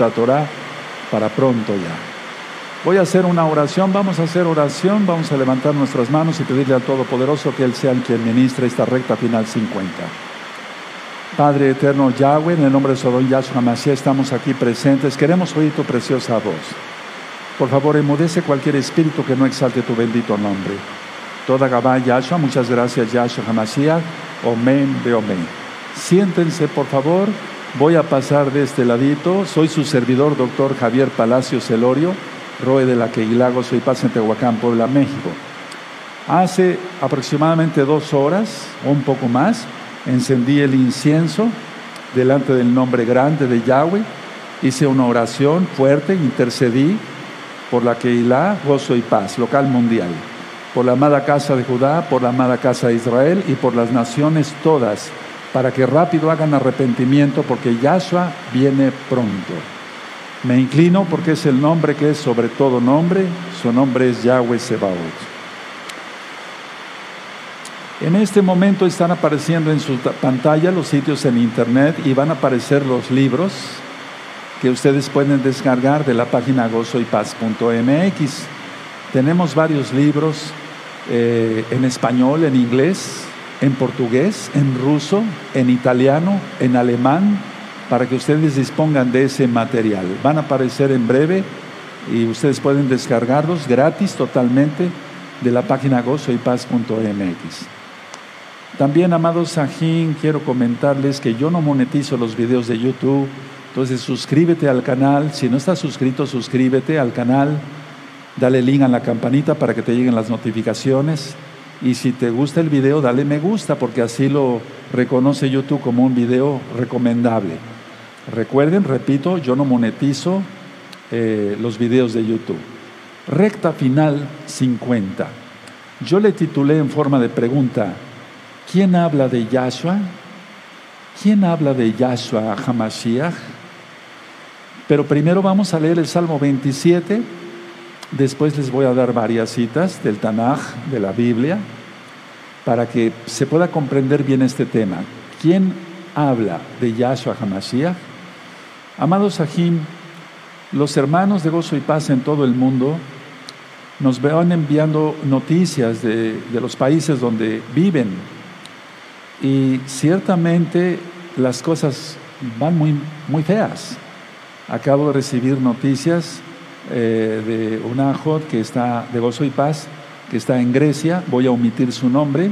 Sefer Torah para pronto ya. Voy a hacer una oración, vamos a hacer oración, vamos a levantar nuestras manos y pedirle al Todopoderoso que Él sea el quien ministre esta recta final 50. Padre eterno Yahweh, en el nombre de Sodom Yahshua Mashiach estamos aquí presentes, queremos oír tu preciosa voz. Por favor, emudece cualquier espíritu que no exalte tu bendito nombre. Toda Gabá Yahshua, muchas gracias Yahshua HaMashiach, Omen de Omen. Siéntense, por favor, voy a pasar de este ladito. Soy su servidor, doctor Javier Palacio Celorio, Roe de la Queilago, soy paz en Tehuacán, Puebla, México. Hace aproximadamente dos horas o un poco más, encendí el incienso delante del nombre grande de Yahweh, hice una oración fuerte, intercedí por la Keilah, gozo y paz, local mundial por la amada casa de Judá, por la amada casa de Israel y por las naciones todas, para que rápido hagan arrepentimiento, porque Yahshua viene pronto. Me inclino porque es el nombre que es sobre todo nombre, su nombre es Yahweh Sebaot. En este momento están apareciendo en su pantalla los sitios en internet y van a aparecer los libros que ustedes pueden descargar de la página gozoypaz.mx. Tenemos varios libros eh, en español, en inglés, en portugués, en ruso, en italiano, en alemán, para que ustedes dispongan de ese material. Van a aparecer en breve y ustedes pueden descargarlos gratis totalmente de la página gozoypaz.mx. También, amados Sajín, quiero comentarles que yo no monetizo los videos de YouTube, entonces suscríbete al canal, si no estás suscrito, suscríbete al canal dale link a la campanita para que te lleguen las notificaciones. Y si te gusta el video, dale me gusta porque así lo reconoce YouTube como un video recomendable. Recuerden, repito, yo no monetizo eh, los videos de YouTube. Recta final 50. Yo le titulé en forma de pregunta, ¿quién habla de Yahshua? ¿Quién habla de Yahshua Hamashiach? Pero primero vamos a leer el Salmo 27 Después les voy a dar varias citas del Tanaj, de la Biblia, para que se pueda comprender bien este tema. ¿Quién habla de Yahshua HaMashiach? Amados Sahim, los hermanos de gozo y paz en todo el mundo nos van enviando noticias de, de los países donde viven y ciertamente las cosas van muy, muy feas. Acabo de recibir noticias eh, de una Jod que está de gozo y paz, que está en Grecia, voy a omitir su nombre.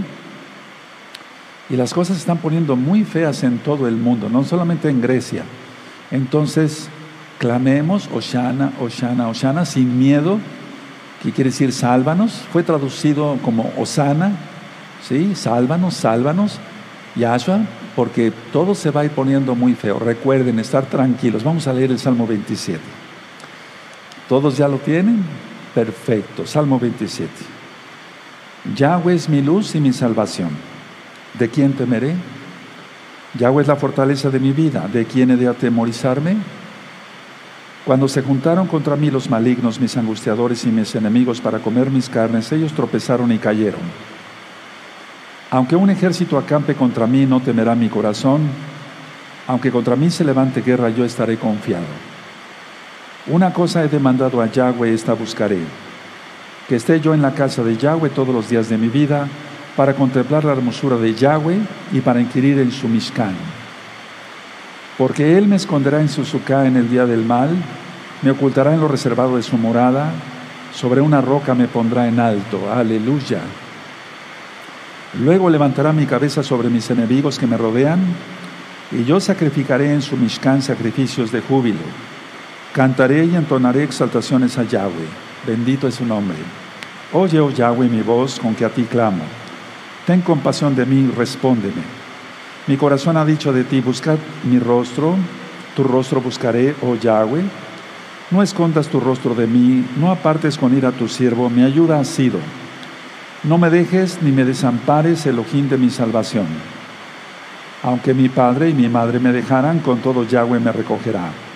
Y las cosas se están poniendo muy feas en todo el mundo, no solamente en Grecia. Entonces, clamemos, Oshana, Oshana, Oshana, sin miedo, que quiere decir sálvanos. Fue traducido como Osana, ¿sí? Sálvanos, sálvanos, Yahshua, porque todo se va a ir poniendo muy feo. Recuerden, estar tranquilos. Vamos a leer el Salmo 27. ¿Todos ya lo tienen? Perfecto. Salmo 27. Yahweh es mi luz y mi salvación. ¿De quién temeré? Yahweh es la fortaleza de mi vida. ¿De quién he de atemorizarme? Cuando se juntaron contra mí los malignos, mis angustiadores y mis enemigos para comer mis carnes, ellos tropezaron y cayeron. Aunque un ejército acampe contra mí, no temerá mi corazón. Aunque contra mí se levante guerra, yo estaré confiado. Una cosa he demandado a Yahweh, esta buscaré, que esté yo en la casa de Yahweh todos los días de mi vida, para contemplar la hermosura de Yahweh y para inquirir en su Mishkan. Porque Él me esconderá en su suká en el día del mal, me ocultará en lo reservado de su morada, sobre una roca me pondrá en alto. Aleluya. Luego levantará mi cabeza sobre mis enemigos que me rodean, y yo sacrificaré en su Mishkan sacrificios de júbilo. Cantaré y entonaré exaltaciones a Yahweh. Bendito es su nombre. Oye, oh Yahweh, mi voz con que a ti clamo. Ten compasión de mí, respóndeme. Mi corazón ha dicho de ti, buscad mi rostro, tu rostro buscaré, oh Yahweh. No escondas tu rostro de mí, no apartes con ira a tu siervo, mi ayuda ha sido. No me dejes ni me desampares, el ojín de mi salvación. Aunque mi padre y mi madre me dejaran, con todo Yahweh me recogerá.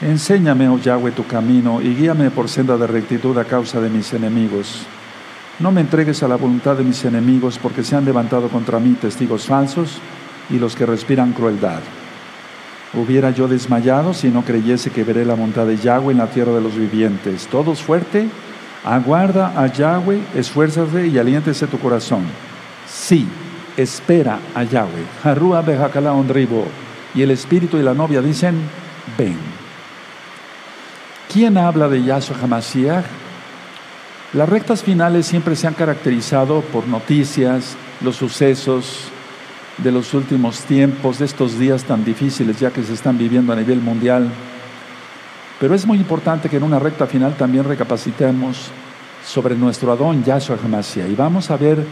Enséñame, oh Yahweh, tu camino y guíame por senda de rectitud a causa de mis enemigos. No me entregues a la voluntad de mis enemigos, porque se han levantado contra mí testigos falsos y los que respiran crueldad. Hubiera yo desmayado si no creyese que veré la bondad de Yahweh en la tierra de los vivientes. Todos fuerte, aguarda a Yahweh, esfuérzate y aliéntese tu corazón. Sí, espera a Yahweh. Harúa bejakala ondribo. Y el espíritu y la novia dicen, ven. ¿Quién habla de Yahshua Hamashiach? Las rectas finales siempre se han caracterizado por noticias, los sucesos, de los últimos tiempos, de estos días tan difíciles ya que se están viviendo a nivel mundial. Pero es muy importante que en una recta final también recapacitemos sobre nuestro Adón Yahshua Hamashiach. Y vamos a ver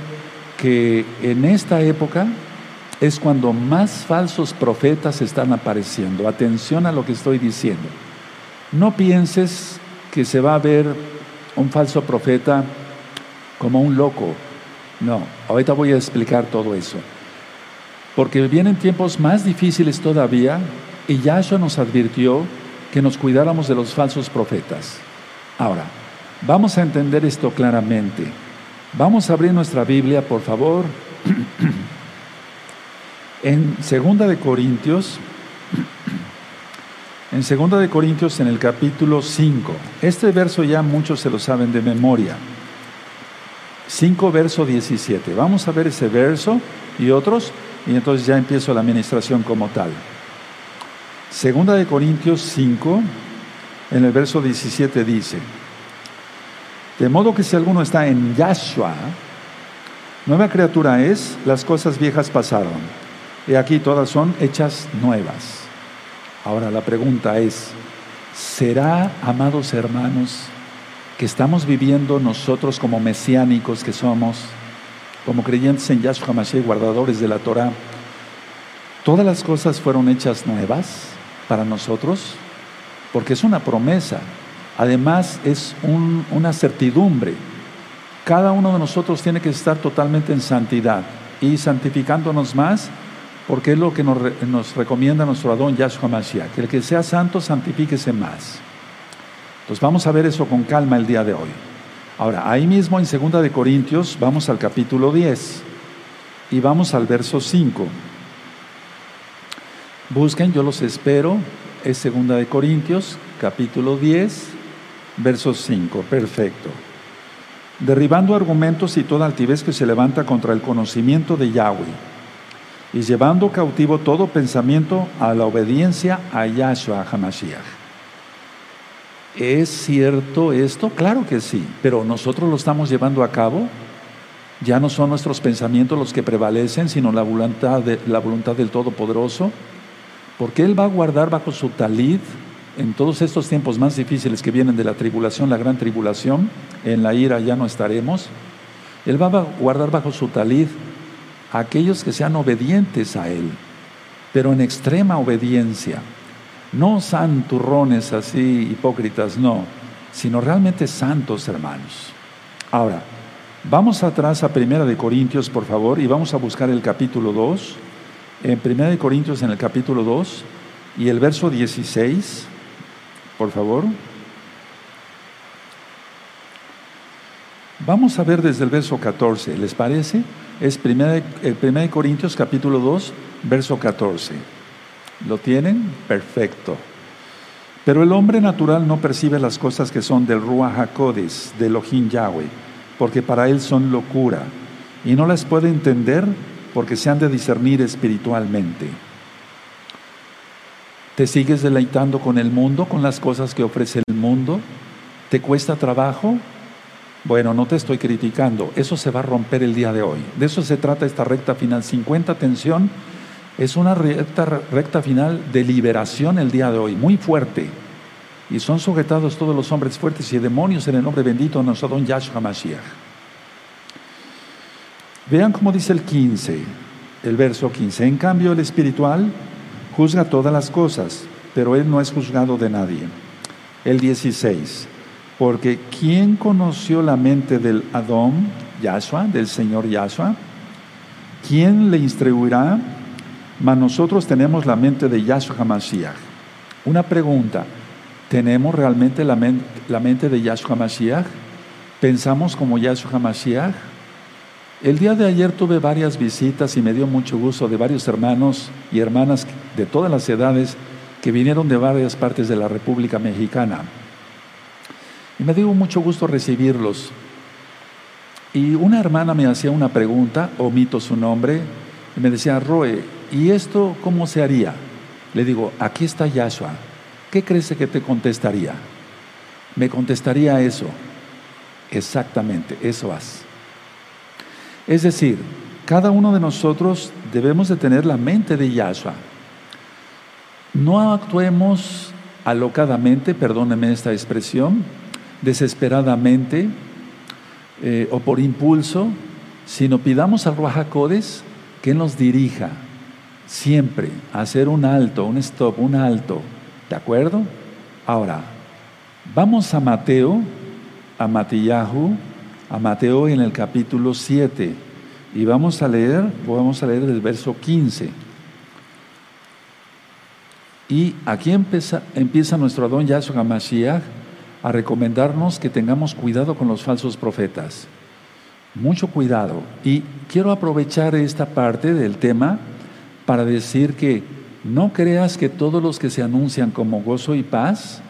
que en esta época es cuando más falsos profetas están apareciendo. Atención a lo que estoy diciendo. No pienses que se va a ver un falso profeta como un loco. No, ahorita voy a explicar todo eso porque vienen tiempos más difíciles todavía y Yahshua nos advirtió que nos cuidáramos de los falsos profetas. Ahora, vamos a entender esto claramente. Vamos a abrir nuestra Biblia, por favor, en Segunda de Corintios, en Segunda de Corintios en el capítulo 5. Este verso ya muchos se lo saben de memoria. 5 verso 17. Vamos a ver ese verso y otros y entonces ya empiezo la administración como tal. Segunda de Corintios 5, en el verso 17 dice, de modo que si alguno está en Yahshua, nueva criatura es, las cosas viejas pasaron, y aquí todas son hechas nuevas. Ahora la pregunta es, ¿será, amados hermanos, que estamos viviendo nosotros como mesiánicos que somos, como creyentes en Yahshua Mashiach, guardadores de la Torah, todas las cosas fueron hechas nuevas para nosotros, porque es una promesa. Además, es una certidumbre. Cada uno de nosotros tiene que estar totalmente en santidad y santificándonos más, porque es lo que nos, recomienda nuestro Adón Yahshua Mashiach, que el que sea santo santifíquese más. Entonces vamos a ver eso con calma el día de hoy. Ahora, ahí mismo en 2 de Corintios vamos al capítulo 10 y vamos al verso 5. Busquen, yo los espero. Es 2 de Corintios, capítulo 10, verso 5. Perfecto. Derribando argumentos y toda altivez que se levanta contra el conocimiento de Yahweh y llevando cautivo todo pensamiento a la obediencia a Yahshua HaMashiach. ¿Es cierto esto? Claro que sí, pero nosotros lo estamos llevando a cabo. Ya no son nuestros pensamientos los que prevalecen, sino la voluntad, de, la voluntad del Todopoderoso. Porque Él va a guardar bajo su talid en todos estos tiempos más difíciles que vienen de la tribulación, la gran tribulación, en la ira ya no estaremos. Él va a guardar bajo su talid aquellos que sean obedientes a Él, pero en extrema obediencia. No santurrones así hipócritas, no, sino realmente santos hermanos. Ahora, vamos atrás a Primera de Corintios, por favor, y vamos a buscar el capítulo 2. En Primera de Corintios, en el capítulo 2, y el verso 16, por favor. Vamos a ver desde el verso 14, ¿les parece? Es Primera el Primera de Corintios capítulo 2, verso 14. ¿Lo tienen? Perfecto. Pero el hombre natural no percibe las cosas que son del Ruach HaKodes, del Elohim Yahweh, porque para él son locura, y no las puede entender porque se han de discernir espiritualmente. ¿Te sigues deleitando con el mundo, con las cosas que ofrece el mundo? ¿Te cuesta trabajo? Bueno, no te estoy criticando, eso se va a romper el día de hoy. De eso se trata esta recta final. 50 atención es una recta, recta final de liberación el día de hoy, muy fuerte. Y son sujetados todos los hombres fuertes y demonios en el nombre bendito de nuestro don Yahshua Mashiach. Vean cómo dice el 15, el verso 15. En cambio, el espiritual juzga todas las cosas, pero él no es juzgado de nadie. El 16. Porque ¿quién conoció la mente del Adón, Yahshua, del Señor Yahshua? ¿Quién le instruirá? Mas nosotros tenemos la mente de Yahshua HaMashiach. Una pregunta, ¿tenemos realmente la, mente de Yahshua HaMashiach? ¿Pensamos como Yahshua HaMashiach? El día de ayer tuve varias visitas y me dio mucho gusto de varios hermanos y hermanas de todas las edades que vinieron de varias partes de la República Mexicana. Y me dio mucho gusto recibirlos. Y una hermana me hacía una pregunta, omito su nombre, y me decía, Roe, ¿y esto cómo se haría? Le digo, aquí está Yahshua. ¿Qué crees que te contestaría? Me contestaría eso. Exactamente, eso haz. Es decir, cada uno de nosotros debemos de tener la mente de Yahshua. No actuemos alocadamente, perdóneme esta expresión, desesperadamente eh, o por impulso, sino pidamos al Ruajacodes que nos dirija siempre a hacer un alto, un stop, un alto. ¿De acuerdo? Ahora, vamos a Mateo, a Matillahu, a Mateo en el capítulo 7 y vamos a leer, vamos a leer del verso 15. Y aquí empieza, empieza nuestro Adón Yahshua Mashiach a recomendarnos que tengamos cuidado con los falsos profetas. Mucho cuidado. Y quiero aprovechar esta parte del tema para decir que no creas que todos los que se anuncian como gozo y paz,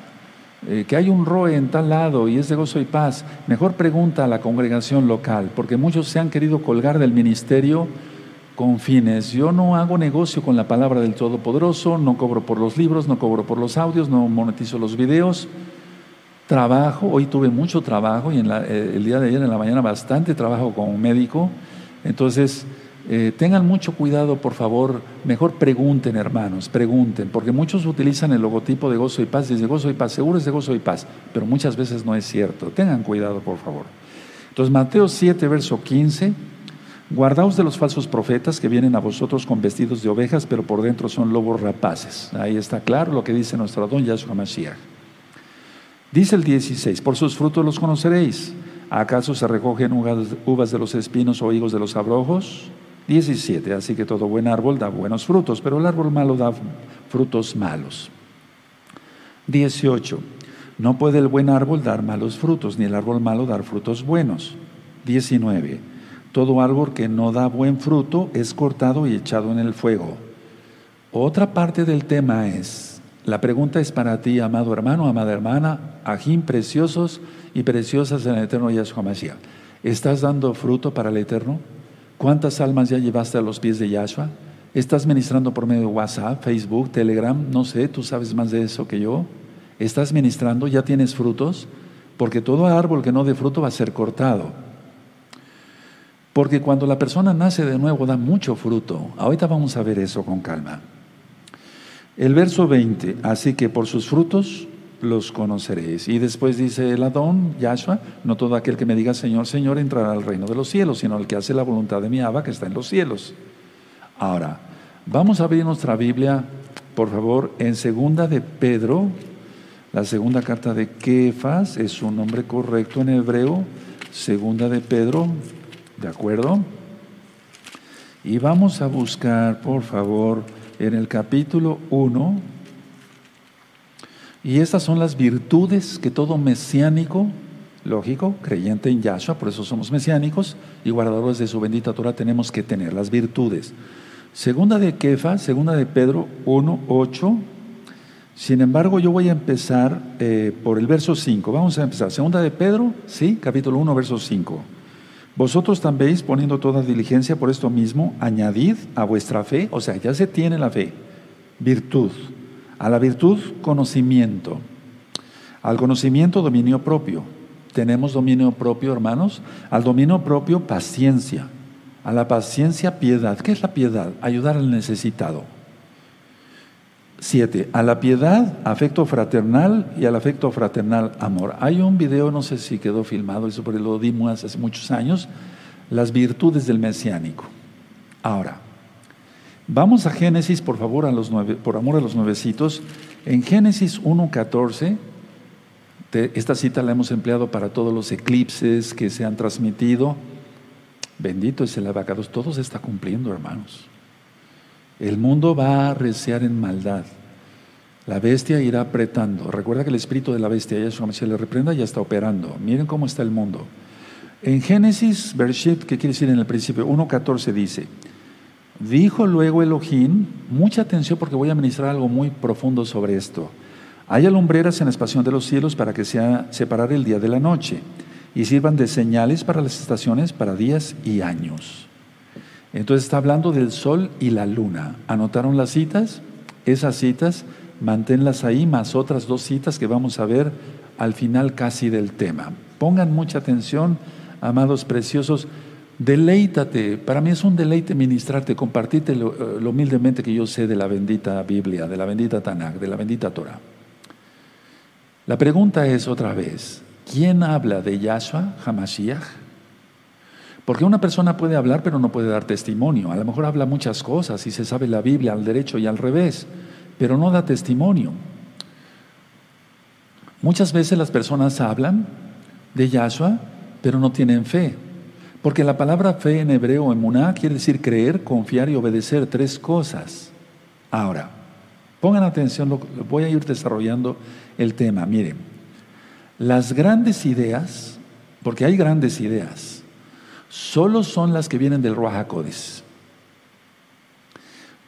eh, que hay un ROE en tal lado y es de gozo y paz, mejor pregunta a la congregación local, porque muchos se han querido colgar del ministerio con fines. Yo no hago negocio con la palabra del Todopoderoso, no cobro por los libros, no cobro por los audios, no monetizo los videos trabajo, hoy tuve mucho trabajo y en eh, el día de ayer en la mañana bastante trabajo como médico, entonces eh, tengan mucho cuidado, por favor, mejor pregunten, hermanos, pregunten, porque muchos utilizan el logotipo de gozo y paz, dice gozo y paz, seguro es de gozo y paz, pero muchas veces no es cierto. Tengan cuidado, por favor. Entonces, Mateo 7, verso 15, guardaos de los falsos profetas que vienen a vosotros con vestidos de ovejas, pero por dentro son lobos rapaces. Ahí está claro lo que dice nuestro don Yahshua Mashiach. Dice el 16, por sus frutos los conoceréis. ¿Acaso se recogen uvas de los espinos o higos de los abrojos? 17, así que todo buen árbol da buenos frutos, pero el árbol malo da frutos malos. 18, no puede el buen árbol dar malos frutos, ni el árbol malo dar frutos buenos. 19, todo árbol que no da buen fruto es cortado y echado en el fuego. Otra parte del tema es, la pregunta es para ti, amado hermano, amada hermana, ajín preciosos y preciosas en el eterno Yahshua Mashiach. ¿Estás dando fruto para el eterno? ¿Cuántas almas ya llevaste a los pies de Yahshua? ¿Estás ministrando por medio de WhatsApp, Facebook, Telegram? No sé, tú sabes más de eso que yo. ¿Estás ministrando? ¿Ya tienes frutos? Porque todo árbol que no dé fruto va a ser cortado. Porque cuando la persona nace de nuevo da mucho fruto. Ahorita vamos a ver eso con calma. El verso 20, así que por sus frutos los conoceréis. Y después dice el Adón, Yahshua, no todo aquel que me diga Señor, Señor entrará al reino de los cielos, sino el que hace la voluntad de mi Abba que está en los cielos. Ahora, vamos a abrir nuestra Biblia, por favor, en segunda de Pedro, la segunda carta de Kefas, es un nombre correcto en hebreo, segunda de Pedro, ¿de acuerdo? Y vamos a buscar, por favor, en el capítulo 1. Y estas son las virtudes que todo mesiánico, lógico, creyente en Yahshua, por eso somos mesiánicos y guardadores de su bendita Torah tenemos que tener las virtudes. Segunda de Kefa, segunda de Pedro 1, 8. Sin embargo, yo voy a empezar eh, por el verso 5. Vamos a empezar. Segunda de Pedro, sí, capítulo 1, verso 5. Vosotros también, poniendo toda diligencia por esto mismo, añadid a vuestra fe, o sea, ya se tiene la fe, virtud. A la virtud, conocimiento. Al conocimiento, dominio propio. ¿Tenemos dominio propio, hermanos? Al dominio propio, paciencia. A la paciencia, piedad. ¿Qué es la piedad? Ayudar al necesitado. Siete, a la piedad, afecto fraternal y al afecto fraternal, amor. Hay un video, no sé si quedó filmado, eso lo dimos hace muchos años, las virtudes del mesiánico. Ahora, vamos a Génesis, por favor, a los nueve, por amor a los nuevecitos. En Génesis 1.14, esta cita la hemos empleado para todos los eclipses que se han transmitido. Bendito es el abacados, todo se está cumpliendo, hermanos. El mundo va a recear en maldad. La bestia irá apretando. Recuerda que el espíritu de la bestia, Yahshua se le reprenda, ya está operando. Miren cómo está el mundo. En Génesis, Bereshit, ¿qué quiere decir en el principio? 1.14 dice, Dijo luego Elohim, mucha atención porque voy a ministrar algo muy profundo sobre esto. Hay alumbreras en la expansión de los cielos para que sea separar el día de la noche y sirvan de señales para las estaciones, para días y años. Entonces está hablando del sol y la luna. ¿Anotaron las citas? Esas citas, manténlas ahí, más otras dos citas que vamos a ver al final casi del tema. Pongan mucha atención, amados preciosos. Deleítate, para mí es un deleite ministrarte, compartirte lo, eh, lo, humildemente que yo sé de la bendita Biblia, de la bendita Tanakh, de la bendita Torah. La pregunta es otra vez, ¿quién habla de Yahshua Hamashiach? Porque una persona puede hablar pero no puede dar testimonio. A lo mejor habla muchas cosas y se sabe la Biblia al derecho y al revés, pero no da testimonio. Muchas veces las personas hablan de Yahshua pero no tienen fe. Porque la palabra fe en hebreo, en muná, quiere decir creer, confiar y obedecer, tres cosas. Ahora, pongan atención, voy a ir desarrollando el tema. Miren, las grandes ideas, porque hay grandes ideas, solo son las que vienen del Ruach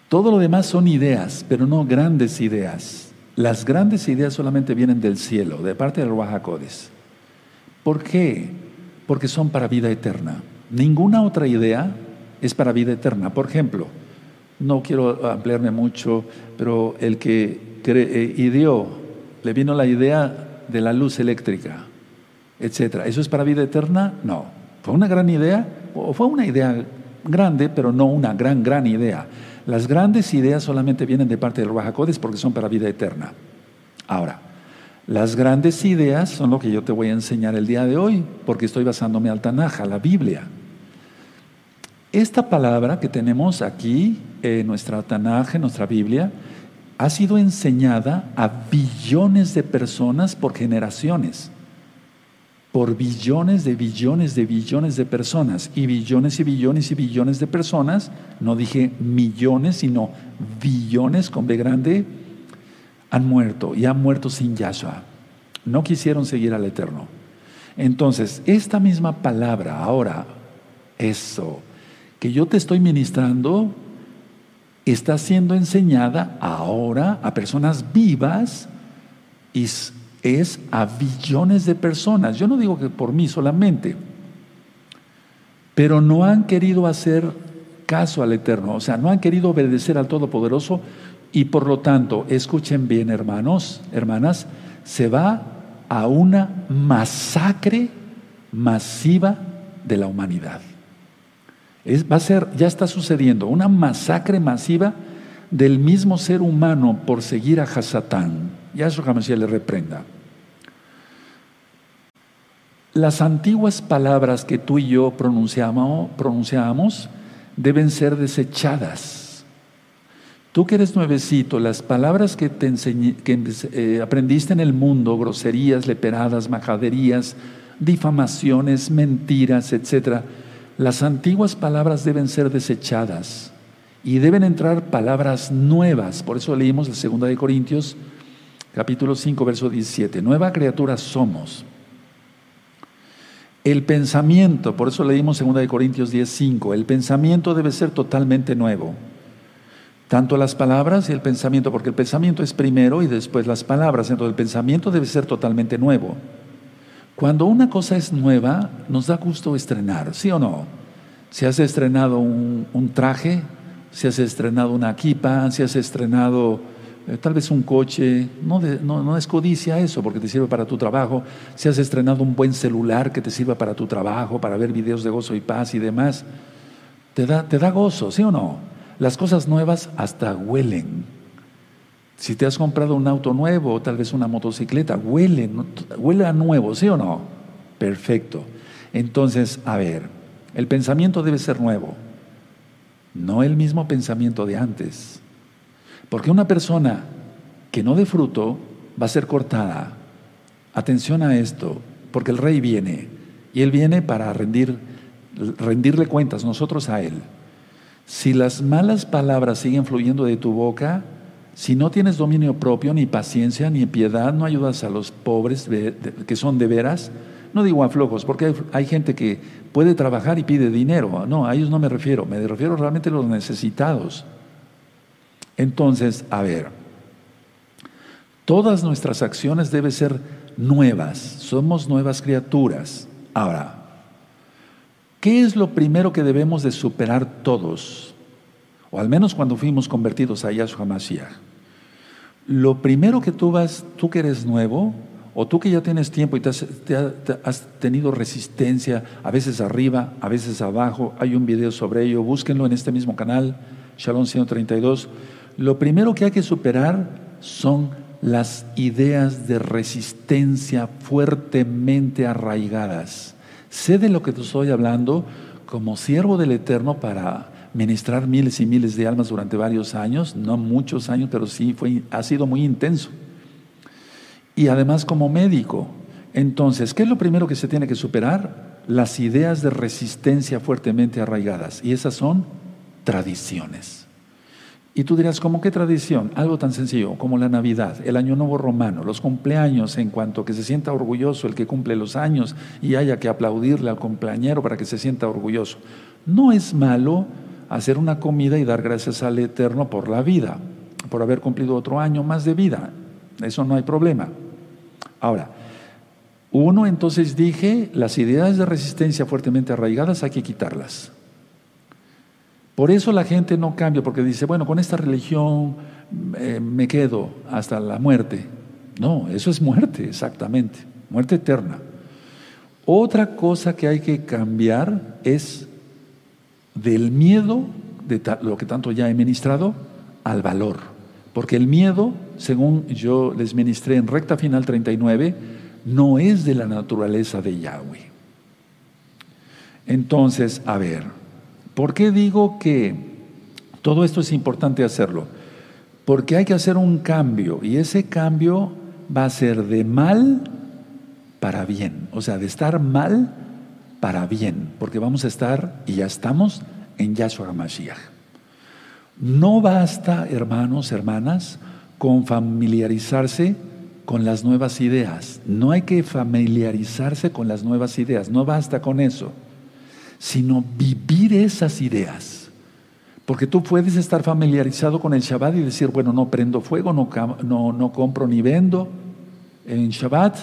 Todo lo demás son ideas, pero no grandes ideas. Las grandes ideas solamente vienen del cielo, de parte del Ruach ¿Por qué? porque son para vida eterna. Ninguna otra idea es para vida eterna. Por ejemplo, no quiero ampliarme mucho, pero el que eh, ideó, le vino la idea de la luz eléctrica, etcétera. ¿Eso es para vida eterna? No. ¿Fue una gran idea? O fue una idea grande, pero no una gran, gran idea. Las grandes ideas solamente vienen de parte del Rajacodes porque son para vida eterna. Ahora, las grandes ideas son lo que yo te voy a enseñar el día de hoy, porque estoy basándome al Tanaj, la Biblia. Esta palabra que tenemos aquí en nuestra Tanaj, en nuestra Biblia, ha sido enseñada a billones de personas por generaciones. Por billones de billones de billones de personas. Y billones y billones y billones de personas, no dije millones, sino billones con B grande, han muerto y han muerto sin Yahshua. No quisieron seguir al Eterno. Entonces, esta misma palabra ahora, eso, que yo te estoy ministrando, está siendo enseñada ahora a personas vivas y es a billones de personas. Yo no digo que por mí solamente, pero no han querido hacer caso al Eterno, o sea, no han querido obedecer al Todopoderoso y por lo tanto, escuchen bien hermanos, hermanas, se va a una masacre masiva de la humanidad. va a ser, ya está sucediendo, una masacre masiva del mismo ser humano por seguir a Hasatán. Ya eso jamás le reprenda. Las antiguas palabras que tú y yo pronunciamos, pronunciamos deben ser desechadas Tú que eres nuevecito, las palabras que, te que eh, aprendiste en el mundo, groserías, leperadas, majaderías, difamaciones, mentiras, etc., las antiguas palabras deben ser desechadas y deben entrar palabras nuevas. Por eso leímos la segunda de Corintios, capítulo 5, verso 17. Nueva criatura somos. El pensamiento, por eso leímos segunda de Corintios 10, 5. El pensamiento debe ser totalmente nuevo. Tanto las palabras y el pensamiento, porque el pensamiento es primero y después las palabras. Entonces el pensamiento debe ser totalmente nuevo. Cuando una cosa es nueva, nos da gusto estrenar, ¿sí o no? Si has estrenado un, traje, si has estrenado una equipa, si has estrenado eh, tal vez un coche, no, no, no, es codicia eso, porque te sirve para tu trabajo. Si has estrenado un buen celular que te sirva para tu trabajo, para ver videos de gozo y paz y demás, te da, te da gozo, ¿sí o no? Las cosas nuevas hasta huelen. Si te has comprado un auto nuevo o tal vez una motocicleta, huele, huele a nuevo, ¿sí o no? Perfecto. Entonces, a ver, el pensamiento debe ser nuevo, no el mismo pensamiento de antes. Porque una persona que no dé fruto va a ser cortada. Atención a esto, porque el rey viene y él viene para rendir, rendirle cuentas nosotros a él. Si las malas palabras siguen fluyendo de tu boca, si no tienes dominio propio, ni paciencia, ni piedad, no ayudas a los pobres que son de veras, no digo a flojos, porque hay, gente que puede trabajar y pide dinero. No, a ellos no me refiero, me refiero realmente a los necesitados. Entonces, a ver, todas nuestras acciones deben ser nuevas, somos nuevas criaturas. Ahora, ¿qué es lo primero que debemos de superar todos? O al menos cuando fuimos convertidos a Yahshua Mashiach. Lo primero que tú vas, tú que eres nuevo, o tú que ya tienes tiempo y te has, tenido resistencia, a veces arriba, a veces abajo, hay un video sobre ello, búsquenlo en este mismo canal, Shalom 132. Lo primero que hay que superar son las ideas de resistencia fuertemente arraigadas. Sé de lo que te estoy hablando como siervo del Eterno para ministrar miles y miles de almas durante varios años, no muchos años, pero sí fue, ha sido muy intenso y además como médico. Entonces, ¿qué es lo primero que se tiene que superar? Las ideas de resistencia fuertemente arraigadas. Y esas son tradiciones. Y tú dirás, ¿cómo qué tradición? Algo tan sencillo como la Navidad, el Año Nuevo Romano, los cumpleaños, en cuanto que se sienta orgulloso el que cumple los años y haya que aplaudirle al cumpleañero para que se sienta orgulloso. No es malo hacer una comida y dar gracias al Eterno por la vida, por haber cumplido otro año más de vida. Eso no hay problema. Ahora, uno entonces dije, las ideas de resistencia fuertemente arraigadas hay que quitarlas. Por eso la gente no cambia, porque dice, bueno, con esta religión eh, me quedo hasta la muerte. No, eso es muerte, exactamente, muerte eterna. Otra cosa que hay que cambiar es del miedo, de lo que tanto ya he ministrado, al valor. Porque el miedo, según yo les ministré en recta final 39, no es de la naturaleza de Yahweh. Entonces, a ver, ¿por qué digo que todo esto es importante hacerlo? Porque hay que hacer un cambio y ese cambio va a ser de mal para bien, o sea, de estar mal para bien, porque vamos a estar y ya estamos en Yahshua Mashiach. No basta, hermanos, hermanas, con familiarizarse con las nuevas ideas. No hay que familiarizarse con las nuevas ideas, no basta con eso, sino vivir esas ideas. Porque tú puedes estar familiarizado con el Shabbat y decir, bueno, no prendo fuego, no, no, no compro ni vendo en Shabbat,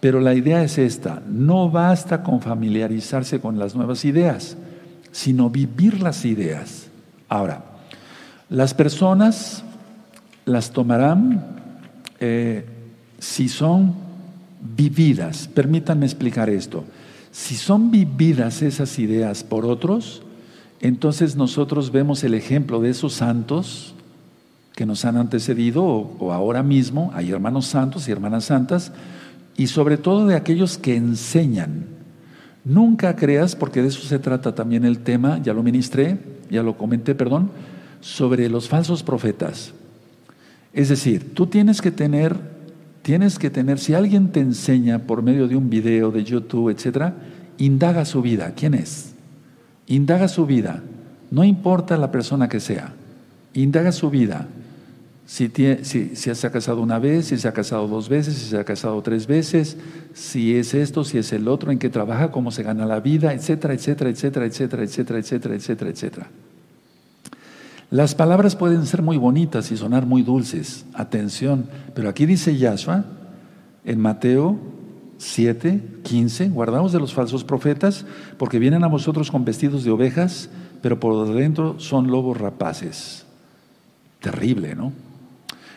pero la idea es esta, no basta con familiarizarse con las nuevas ideas, sino vivir las ideas. Ahora, las personas las tomarán eh, si son vividas. Permítanme explicar esto. Si son vividas esas ideas por otros, entonces nosotros vemos el ejemplo de esos santos que nos han antecedido o, ahora mismo, hay hermanos santos y hermanas santas, y sobre todo de aquellos que enseñan. Nunca creas, porque de eso se trata también el tema, ya lo ministré, ya lo comenté, perdón, sobre los falsos profetas. Es decir, tú tienes que tener, tienes que tener, si alguien te enseña por medio de un video, de YouTube, etcétera, indaga su vida. ¿Quién es? Indaga su vida. No importa la persona que sea. Indaga su vida. Si, si, se ha casado una vez, si se ha casado dos veces, si se ha casado tres veces, si es esto, si es el otro, en qué trabaja, cómo se gana la vida, etcétera, etcétera, etcétera, etcétera, etcétera, etcétera, etcétera, etcétera. Las palabras pueden ser muy bonitas y sonar muy dulces, atención, pero aquí dice Yahshua en Mateo 7, 15, guardaos de los falsos profetas, porque vienen a vosotros con vestidos de ovejas, pero por dentro son lobos rapaces. Terrible, ¿no?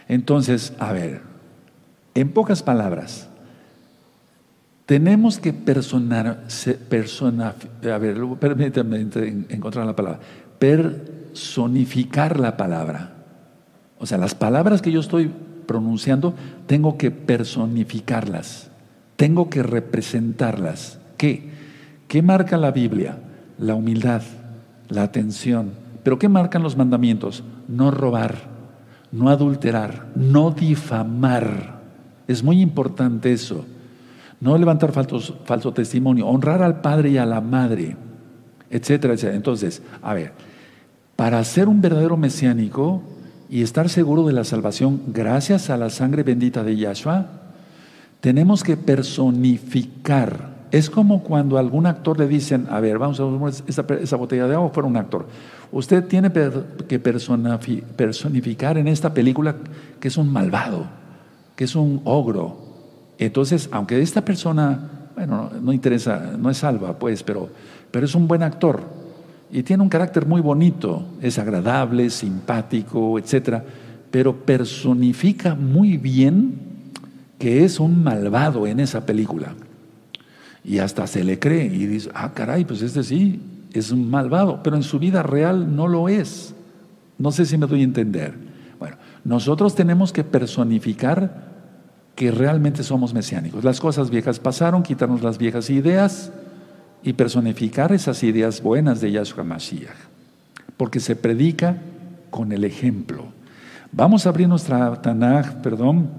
Entonces, a ver, en pocas palabras, tenemos que personar, persona, a ver, permítanme encontrar la palabra, per, personificar la palabra. O sea, las palabras que yo estoy pronunciando, tengo que personificarlas, tengo que representarlas. ¿Qué? ¿Qué marca la Biblia? La humildad, la atención. ¿Pero qué marcan los mandamientos? No robar, no adulterar, no difamar. Es muy importante eso. No levantar falso testimonio, honrar al padre y a la madre, etcétera, etcétera. Entonces, a ver, para ser un verdadero mesiánico y estar seguro de la salvación gracias a la sangre bendita de Yahshua, tenemos que personificar. Es como cuando a algún actor le dicen, a ver, vamos a ver esa, botella de agua fuera un actor. Usted tiene que personificar en esta película que es un malvado, que es un ogro. Entonces, aunque esta persona, bueno, no, interesa, no es salva, pues, pero, pero es un buen actor y tiene un carácter muy bonito, es agradable, simpático, etcétera, pero personifica muy bien que es un malvado en esa película. Y hasta se le cree y dice, ah, caray, pues este sí, es un malvado, pero en su vida real no lo es. No sé si me doy a entender. Bueno, nosotros tenemos que personificar que realmente somos mesiánicos. Las cosas viejas pasaron, quitarnos las viejas ideas y personificar esas ideas buenas de Yahshua Mashiach. Porque se predica con el ejemplo. Vamos a abrir nuestra Tanaj, perdón.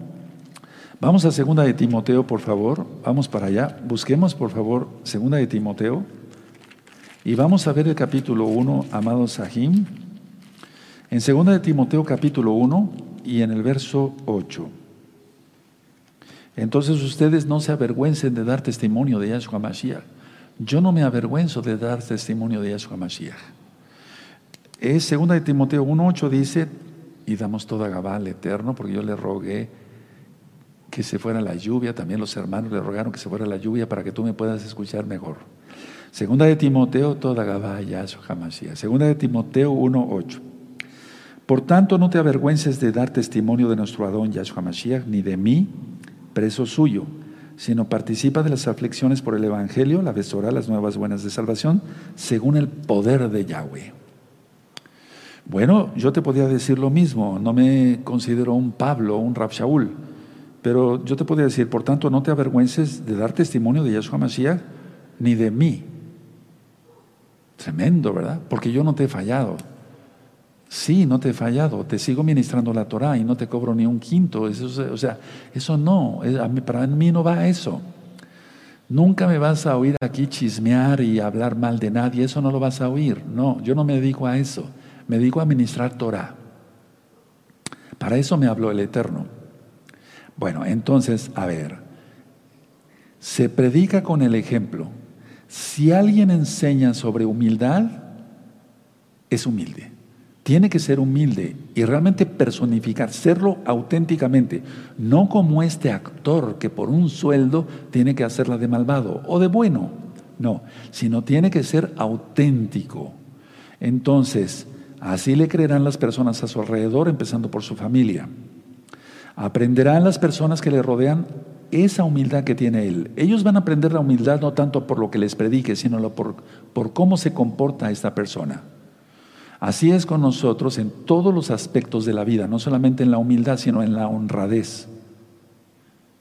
Vamos a segunda de Timoteo, por favor. Vamos para allá. Busquemos, por favor, segunda de Timoteo. Y vamos a ver el capítulo 1, amados Sahim. En segunda de Timoteo capítulo 1 y en el verso 8. Entonces ustedes no se avergüencen de dar testimonio de Yahshua Mashiach. Yo no me avergüenzo de dar testimonio de Yahshua Mashiach. Es segunda de Timoteo 1.8 dice, y damos toda Gabá al Eterno, porque yo le rogué que se fuera la lluvia, también los hermanos le rogaron que se fuera la lluvia para que tú me puedas escuchar mejor. Segunda de Timoteo, toda Gabá, Yahshua Hamashiach. Segunda de Timoteo 1.8. Por tanto, no te avergüences de dar testimonio de nuestro Adón Yahshua Mashiach, ni de mí, preso suyo, sino participa de las aflicciones por el Evangelio, la besora, las nuevas buenas de salvación, según el poder de Yahweh. Bueno, yo te podía decir lo mismo, no me considero un Pablo, un Rab Shaul, pero yo te podría decir, por tanto, no te avergüences de dar testimonio de Yahshua Mashiach, ni de mí. Tremendo, ¿verdad? Porque yo no te he fallado. Sí, no te he fallado, te sigo ministrando la Torah y no te cobro ni un quinto. Eso, o sea, eso no, para mí no va eso. Nunca me vas a oír aquí chismear y hablar mal de nadie, eso no lo vas a oír. No, yo no me dedico a eso, me dedico a ministrar Torah. Para eso me habló el Eterno. Bueno, entonces, a ver, se predica con el ejemplo. Si alguien enseña sobre humildad, es humilde. Tiene que ser humilde y realmente personificar, serlo auténticamente, no como este actor que por un sueldo tiene que hacerla de malvado o de bueno, no, sino tiene que ser auténtico. Entonces, así le creerán las personas a su alrededor, empezando por su familia. Aprenderán las personas que le rodean esa humildad que tiene él. Ellos van a aprender la humildad no tanto por lo que les predique, sino por, por cómo se comporta esta persona. Así es con nosotros en todos los aspectos de la vida, no solamente en la humildad, sino en la honradez.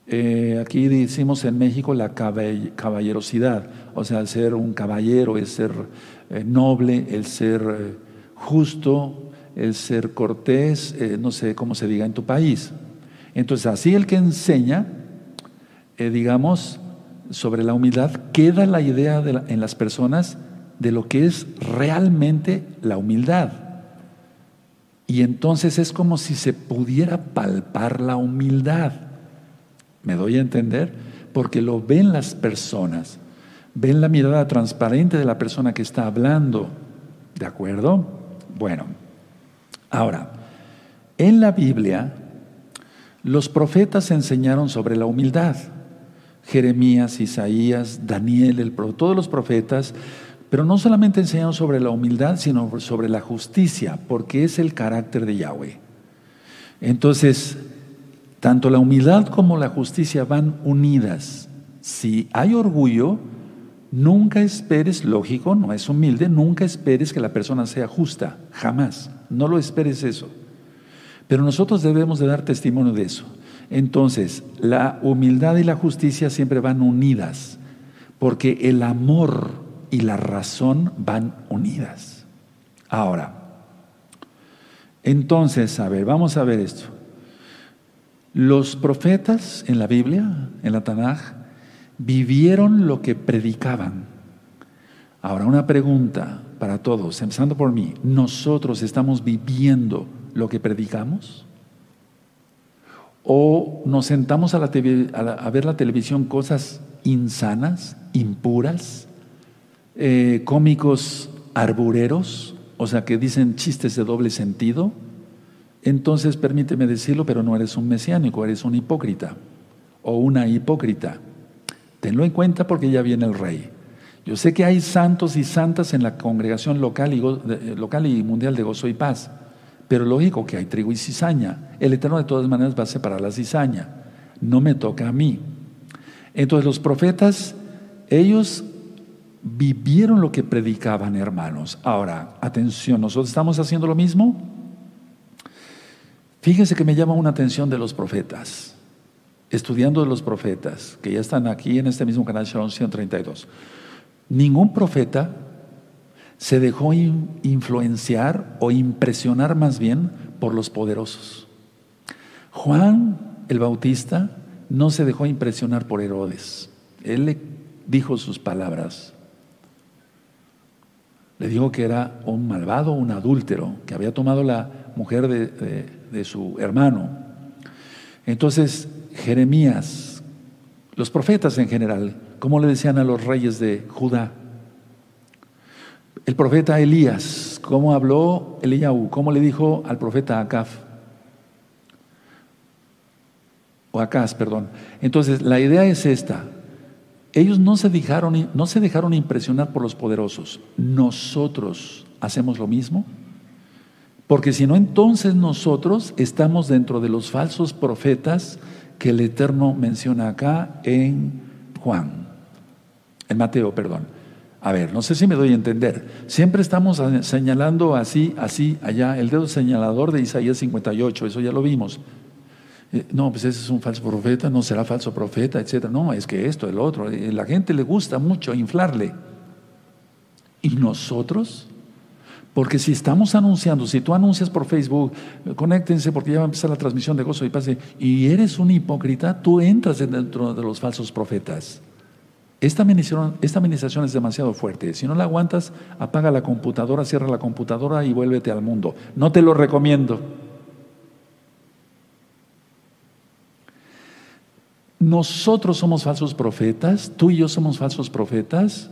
Eh, aquí decimos en México la caballerosidad, o sea, el ser un caballero, el ser eh, noble, el ser eh, justo, el ser cortés, no sé cómo se diga en tu país. Entonces, así el que enseña, digamos, sobre la humildad, queda la idea en las personas de lo que es realmente la humildad. Y entonces es como si se pudiera palpar la humildad. ¿Me doy a entender? Porque lo ven las personas, ven la mirada transparente de la persona que está hablando. ¿De acuerdo? Bueno, ahora, en la Biblia, los profetas enseñaron sobre la humildad. Jeremías, Isaías, Daniel, el, todos los profetas pero no solamente enseñamos sobre la humildad, sino sobre la justicia, porque es el carácter de Yahweh. Entonces, tanto la humildad como la justicia van unidas. Si hay orgullo, nunca esperes, lógico, no es humilde, nunca esperes que la persona sea justa, jamás. No lo esperes eso. Pero nosotros debemos de dar testimonio de eso. Entonces, la humildad y la justicia siempre van unidas, porque el amor y la razón van unidas. Ahora, entonces, a ver, vamos a ver esto. Los profetas en la Biblia, en la Tanaj, vivieron lo que predicaban. Ahora, una pregunta para todos, empezando por mí. ¿Nosotros estamos viviendo lo que predicamos? o nos sentamos a, ver la televisión cosas insanas, impuras, eh, cómicos arbureros, o sea, que dicen chistes de doble sentido, entonces permíteme decirlo, pero no eres un mesiánico, eres un hipócrita o una hipócrita. Tenlo en cuenta porque ya viene el rey. Yo sé que hay santos y santas en la congregación local y, eh, local y mundial de gozo y paz, pero lógico que hay trigo y cizaña. El Eterno de todas maneras va a separar la cizaña. No me toca a mí. Entonces los profetas, ellos vivieron lo que predicaban, hermanos. Ahora, atención, nosotros estamos haciendo lo mismo. Fíjense que me llama una atención de los profetas, estudiando de los profetas, que ya están aquí en este mismo canal Shalom 132. Ningún profeta se dejó influenciar o impresionar más bien por los poderosos. Juan el Bautista no se dejó impresionar por Herodes. Él le dijo sus palabras. Le dijo que era un malvado, un adúltero, que había tomado la mujer de, su hermano. Entonces, Jeremías, los profetas en general, ¿cómo le decían a los reyes de Judá? El profeta Elías, ¿cómo habló Eliyahu? ¿Cómo le dijo al profeta Acaf? O Acaz, perdón. Entonces, la idea es esta. Ellos no se, dejaron, no se dejaron impresionar por los poderosos. Nosotros hacemos lo mismo. Porque si no, entonces nosotros estamos dentro de los falsos profetas que el Eterno menciona acá en Juan, en Mateo, perdón. A ver, no sé si me doy a entender. Siempre estamos señalando así, así, allá, el dedo señalador de Isaías 58, eso ya lo vimos. Eh, no, pues ese es un falso profeta, no será falso profeta, etcétera. No, es que esto, el otro. Eh, la gente le gusta mucho inflarle. ¿Y nosotros? Porque si estamos anunciando, si tú anuncias por Facebook, conéctense porque ya va a empezar la transmisión de gozo y pase, y eres un hipócrita, tú entras dentro de los falsos profetas. Esta administración, esta administración es demasiado fuerte. Si no la aguantas, apaga la computadora, cierra la computadora y vuélvete al mundo. No te lo recomiendo. Nosotros somos falsos profetas, tú y yo somos falsos profetas.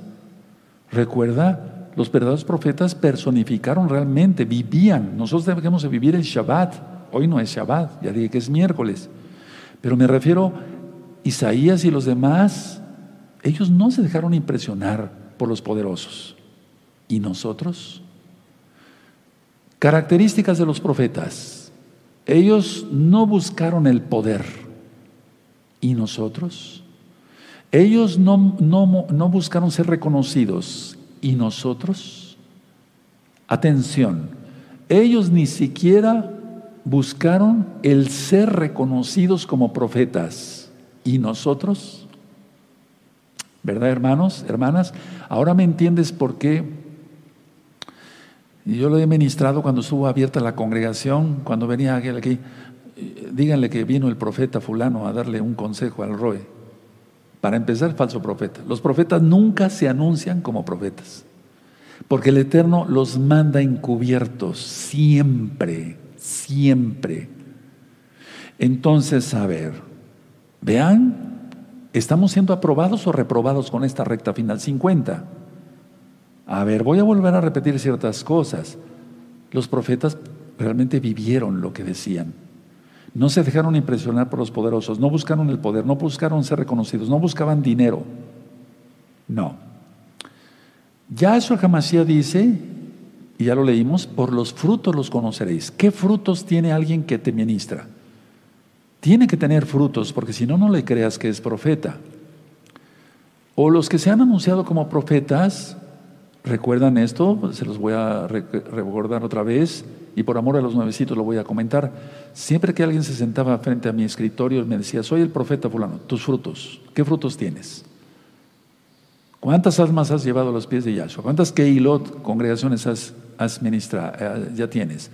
Recuerda, los verdaderos profetas personificaron realmente, vivían. Nosotros debemos de vivir el Shabbat. Hoy no es Shabbat, ya dije que es miércoles. Pero me refiero, Isaías y los demás, ellos no se dejaron impresionar por los poderosos. ¿Y nosotros? Características de los profetas. Ellos no buscaron el poder. ¿Y nosotros? Ellos no, no, no buscaron ser reconocidos ¿Y nosotros? Atención, ellos ni siquiera buscaron el ser reconocidos como profetas. ¿Y nosotros? ¿Verdad, hermanos, hermanas? Ahora me entiendes por qué. yo lo he ministrado cuando estuvo abierta la congregación, cuando venía aquel aquí. Díganle que vino el profeta fulano a darle un consejo al Roe. Para empezar, falso profeta. Los profetas nunca se anuncian como profetas, porque el Eterno los manda encubiertos, siempre, siempre. Entonces, a ver, vean, ¿estamos siendo aprobados o reprobados con esta recta final 50? A ver, voy a volver a repetir ciertas cosas. Los profetas realmente vivieron lo que decían. No se dejaron impresionar por los poderosos, no buscaron el poder, no buscaron ser reconocidos, no buscaban dinero. No. Yahshua Hamashiach dice, y ya lo leímos, por los frutos los conoceréis. ¿Qué frutos tiene alguien que te ministra? Tiene que tener frutos, porque si no, no le creas que es profeta. O los que se han anunciado como profetas, ¿recuerdan esto? Se los voy a recordar otra vez y por amor a los nuevecitos lo voy a comentar. Siempre que alguien se sentaba frente a mi escritorio, me decía, soy el profeta fulano, tus frutos, ¿qué frutos tienes? ¿Cuántas almas has llevado a los pies de Yahshua? ¿Cuántas Keilot, congregaciones has, has eh, ya tienes?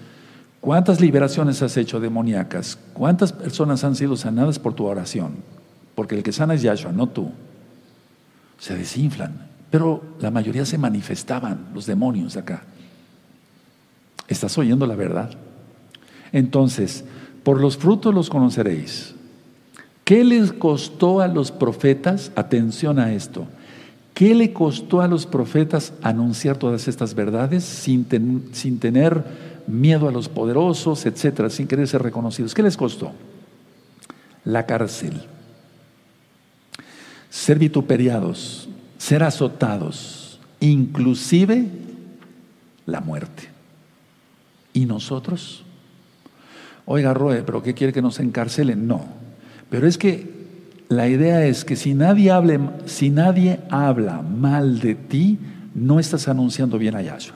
¿Cuántas liberaciones has hecho demoníacas? ¿Cuántas personas han sido sanadas por tu oración? Porque el que sana es Yahshua, no tú. Se desinflan. Pero la mayoría se manifestaban, los demonios acá. ¿Estás oyendo la verdad? Entonces, por los frutos los conoceréis. ¿Qué les costó a los profetas? Atención a esto. ¿Qué le costó a los profetas anunciar todas estas verdades sin, sin tener miedo a los poderosos, etcétera, sin querer ser reconocidos? ¿Qué les costó? La cárcel, ser vituperiados, ser azotados, inclusive la muerte. ¿Y nosotros? Oiga, Roe, ¿pero qué quiere que nos encarcelen? No. Pero es que la idea es que si nadie, si nadie habla mal de ti, no estás anunciando bien a Yahshua.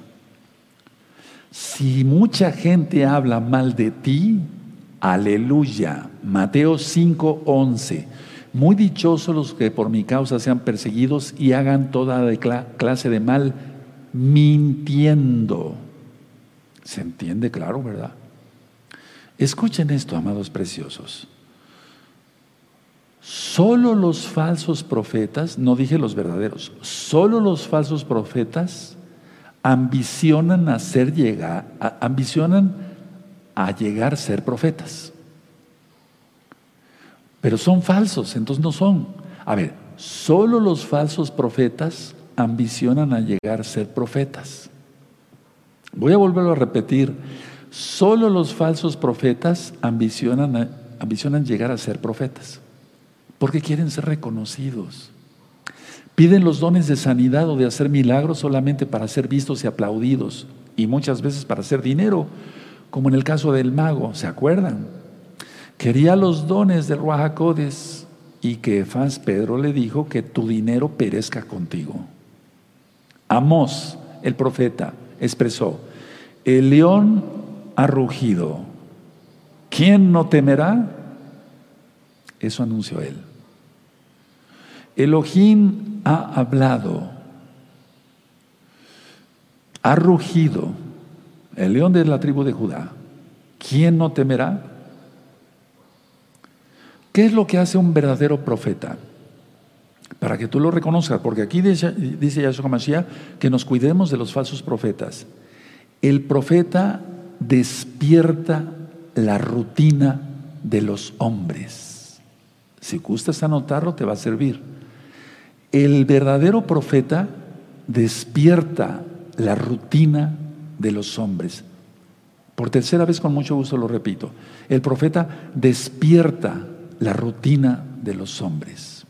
Si mucha gente habla mal de ti, aleluya. Mateo 5:11. Muy dichosos los que por mi causa sean perseguidos y hagan toda clase de mal mintiendo. ¿Se entiende claro, verdad? Escuchen esto, amados preciosos. Solo los falsos profetas, no dije los verdaderos, solo los falsos profetas ambicionan a ser llegar, ambicionan a llegar a ser profetas. Pero son falsos, entonces no son. A ver, solo los falsos profetas ambicionan a llegar a ser profetas. Voy a volverlo a repetir. Solo los falsos profetas ambicionan, ambicionan llegar a ser profetas porque quieren ser reconocidos. Piden los dones de sanidad o de hacer milagros solamente para ser vistos y aplaudidos y muchas veces para hacer dinero, como en el caso del mago, ¿se acuerdan? Quería los dones del Ruajacodes y que Pedro le dijo que tu dinero perezca contigo. Amós, el profeta, expresó, el león ha rugido, ¿quién no temerá? Eso anunció él. Elohim ha hablado, ha rugido, el león de la tribu de Judá. ¿Quién no temerá? ¿Qué es lo que hace un verdadero profeta? Para que tú lo reconozcas, porque aquí dice, dice Yahshua Mashiach que nos cuidemos de los falsos profetas. El profeta despierta la rutina de los hombres. Si gustas anotarlo, te va a servir. El verdadero profeta despierta la rutina de los hombres. Por tercera vez, con mucho gusto lo repito. El profeta despierta la rutina de los hombres.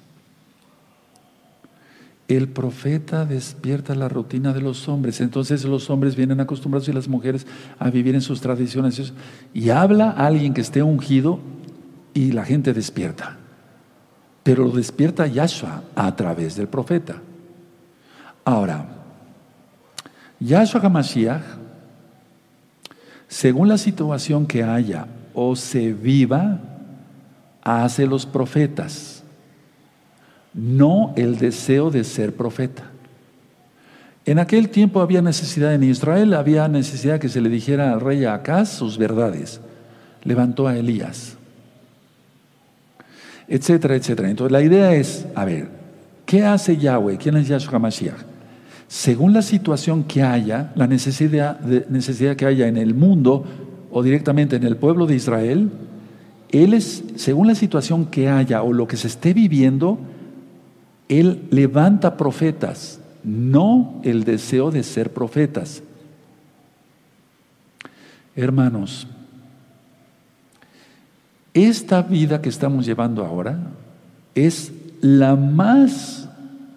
El profeta despierta la rutina de los hombres. Entonces los hombres vienen acostumbrados y las mujeres a vivir en sus tradiciones. Y habla a alguien que esté ungido y la gente despierta pero lo despierta Yahshua a través del profeta. Ahora, Yahshua HaMashiach, según la situación que haya o se viva, hace los profetas, no el deseo de ser profeta. En aquel tiempo había necesidad en Israel, había necesidad que se le dijera al rey Acaz sus verdades. Levantó a Elías etcétera, etcétera. Entonces la idea es, a ver, ¿qué hace Yahweh? ¿Quién es Yahshua Mashiach? Según la situación que haya, la necesidad, necesidad que haya en el mundo o directamente en el pueblo de Israel, Él es, según la situación que haya o lo que se esté viviendo, Él levanta profetas, no el deseo de ser profetas. Hermanos, esta vida que estamos llevando ahora es la más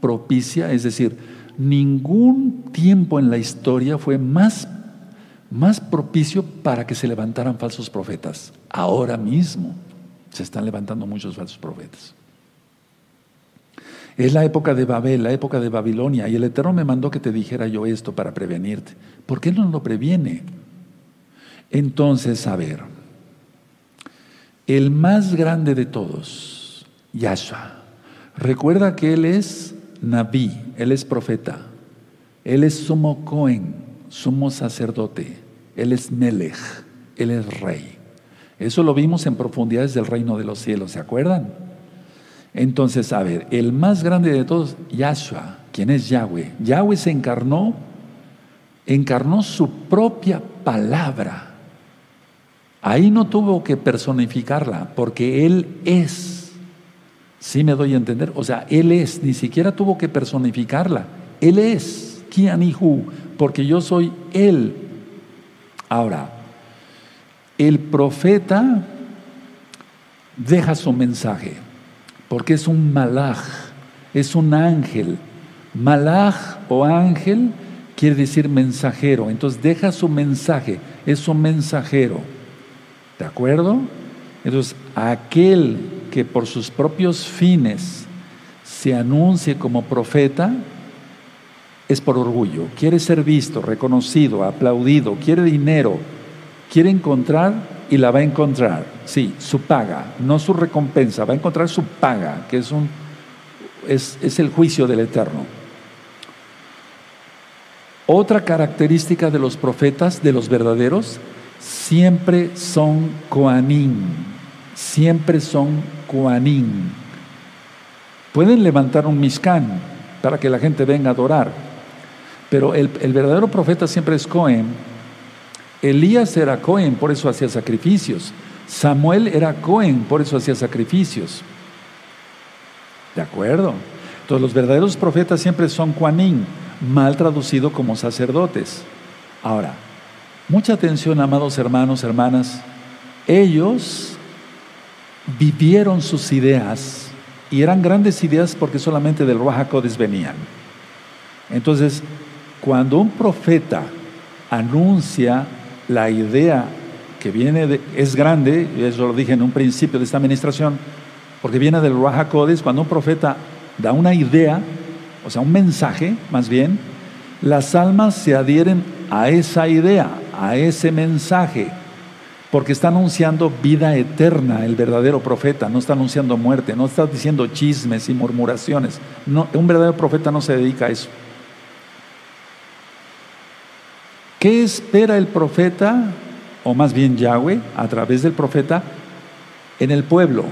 propicia, es decir, ningún tiempo en la historia fue más, más propicio para que se levantaran falsos profetas. Ahora mismo se están levantando muchos falsos profetas. Es la época de Babel, la época de Babilonia, y el Eterno me mandó que te dijera yo esto para prevenirte. ¿Por qué no lo previene? Entonces, a ver, el más grande de todos, Yahshua. Recuerda que Él es Naví, Él es profeta, Él es sumo Cohen, sumo sacerdote, Él es Melech, Él es rey. Eso lo vimos en profundidades del reino de los cielos, ¿se acuerdan? Entonces, a ver, el más grande de todos, Yahshua, quien es Yahweh. Yahweh se encarnó, encarnó su propia palabra Ahí no tuvo que personificarla, porque Él es. ¿Sí me doy a entender? O sea, Él es, ni siquiera tuvo que personificarla. Él es, Kianihu, porque yo soy Él. Ahora, el profeta deja su mensaje, porque es un malaj, es un ángel. Malaj o ángel quiere decir mensajero, entonces deja su mensaje, es un mensajero. ¿De acuerdo? Entonces, aquel que por sus propios fines se anuncie como profeta, es por orgullo, quiere ser visto, reconocido, aplaudido, quiere dinero, quiere encontrar y la va a encontrar. Sí, su paga, no su recompensa, va a encontrar su paga, que es, un, es, es el juicio del Eterno. Otra característica de los profetas, de los verdaderos, siempre son Koanim, siempre son Koanim. Pueden levantar un Mishkan para que la gente venga a adorar, pero el, verdadero profeta siempre es Cohen. Elías era Cohen, por eso hacía sacrificios. Samuel era Cohen, por eso hacía sacrificios. ¿De acuerdo? Entonces los verdaderos profetas siempre son Koanim, mal traducido como sacerdotes. Ahora, Mucha atención, amados hermanos, hermanas. Ellos vivieron sus ideas y eran grandes ideas porque solamente del Ruach venían. Entonces, cuando un profeta anuncia la idea que viene de, es grande, eso lo dije en un principio de esta administración, porque viene del Ruach cuando un profeta da una idea, o sea, un mensaje más bien, las almas se adhieren a esa idea, a ese mensaje, porque está anunciando vida eterna el verdadero profeta, no está anunciando muerte, no está diciendo chismes y murmuraciones. Un verdadero profeta no se dedica a eso. ¿Qué espera el profeta, o más bien Yahweh, a través del profeta, en el pueblo?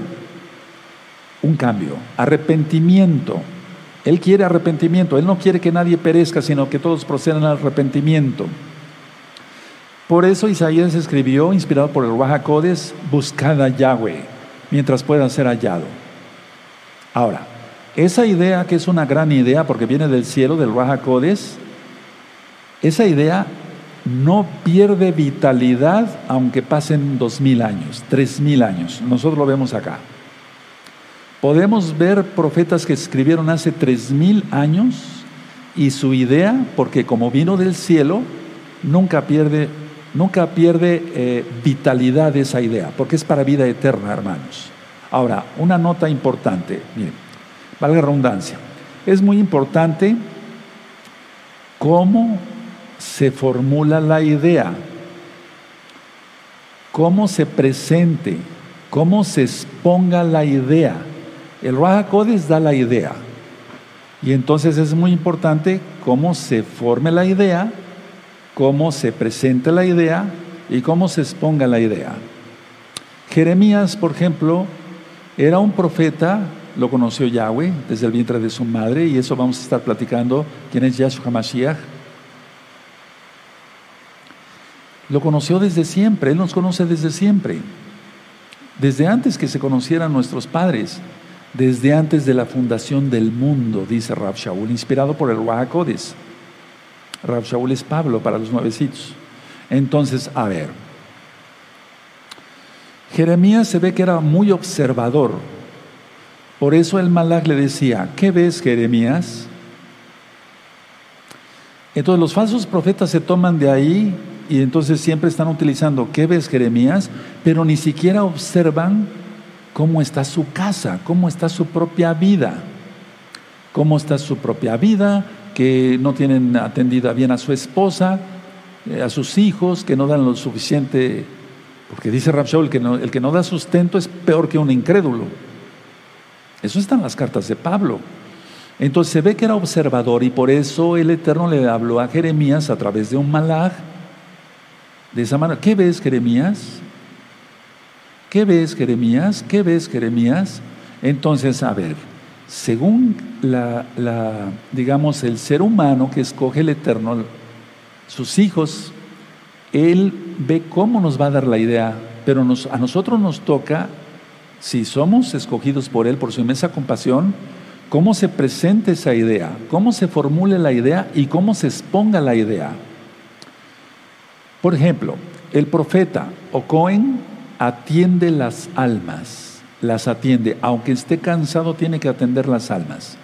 Un cambio, arrepentimiento. Él quiere arrepentimiento, Él no quiere que nadie perezca, sino que todos procedan al arrepentimiento. Por eso Isaías escribió, inspirado por el Ruach buscad a Yahweh mientras pueda ser hallado. Ahora, esa idea que es una gran idea porque viene del cielo, del Ruach esa idea no pierde vitalidad aunque pasen dos mil años, tres mil años. Nosotros lo vemos acá. Podemos ver profetas que escribieron hace tres mil años y su idea, porque como vino del cielo, nunca pierde Nunca pierde eh, vitalidad esa idea, porque es para vida eterna, hermanos. Ahora, una nota importante, miren, valga redundancia, es muy importante cómo se formula la idea, cómo se presente, cómo se exponga la idea. El Raja Codes da la idea. Y entonces es muy importante cómo se forme la idea cómo se presenta la idea y cómo se exponga la idea. Jeremías, por ejemplo, era un profeta, lo conoció Yahweh desde el vientre de su madre, y eso vamos a estar platicando, quién es Yahshua HaMashiach. Lo conoció desde siempre, Él nos conoce desde siempre, desde antes que se conocieran nuestros padres, desde antes de la fundación del mundo, dice Rab Shaul, inspirado por el Wahakodes. Rab Shaul es Pablo para los nuevecitos. Entonces, a ver, Jeremías se ve que era muy observador. Por eso el Malach le decía, ¿qué ves Jeremías? Entonces los falsos profetas se toman de ahí y entonces siempre están utilizando, ¿qué ves Jeremías? Pero ni siquiera observan cómo está su casa, cómo está su propia vida, cómo está su propia vida, que no tienen atendida bien a su esposa, eh, a sus hijos, que no dan lo suficiente, porque dice Rabshah, el que, no, el que no da sustento es peor que un incrédulo. Eso está en las cartas de Pablo. Entonces se ve que era observador y por eso el Eterno le habló a Jeremías a través de un malaj. De esa manera, ¿qué ves Jeremías? ¿Qué ves Jeremías? ¿Qué ves Jeremías? Entonces, a ver, según la, digamos, el ser humano que escoge el Eterno, sus hijos, Él ve cómo nos va a dar la idea pero a nosotros nos toca, si somos escogidos por Él, por su inmensa compasión, cómo se presente esa idea, cómo se formule la idea y cómo se exponga la idea. Por ejemplo, el profeta o Cohen atiende las almas, las atiende, aunque esté cansado tiene que atender las almas.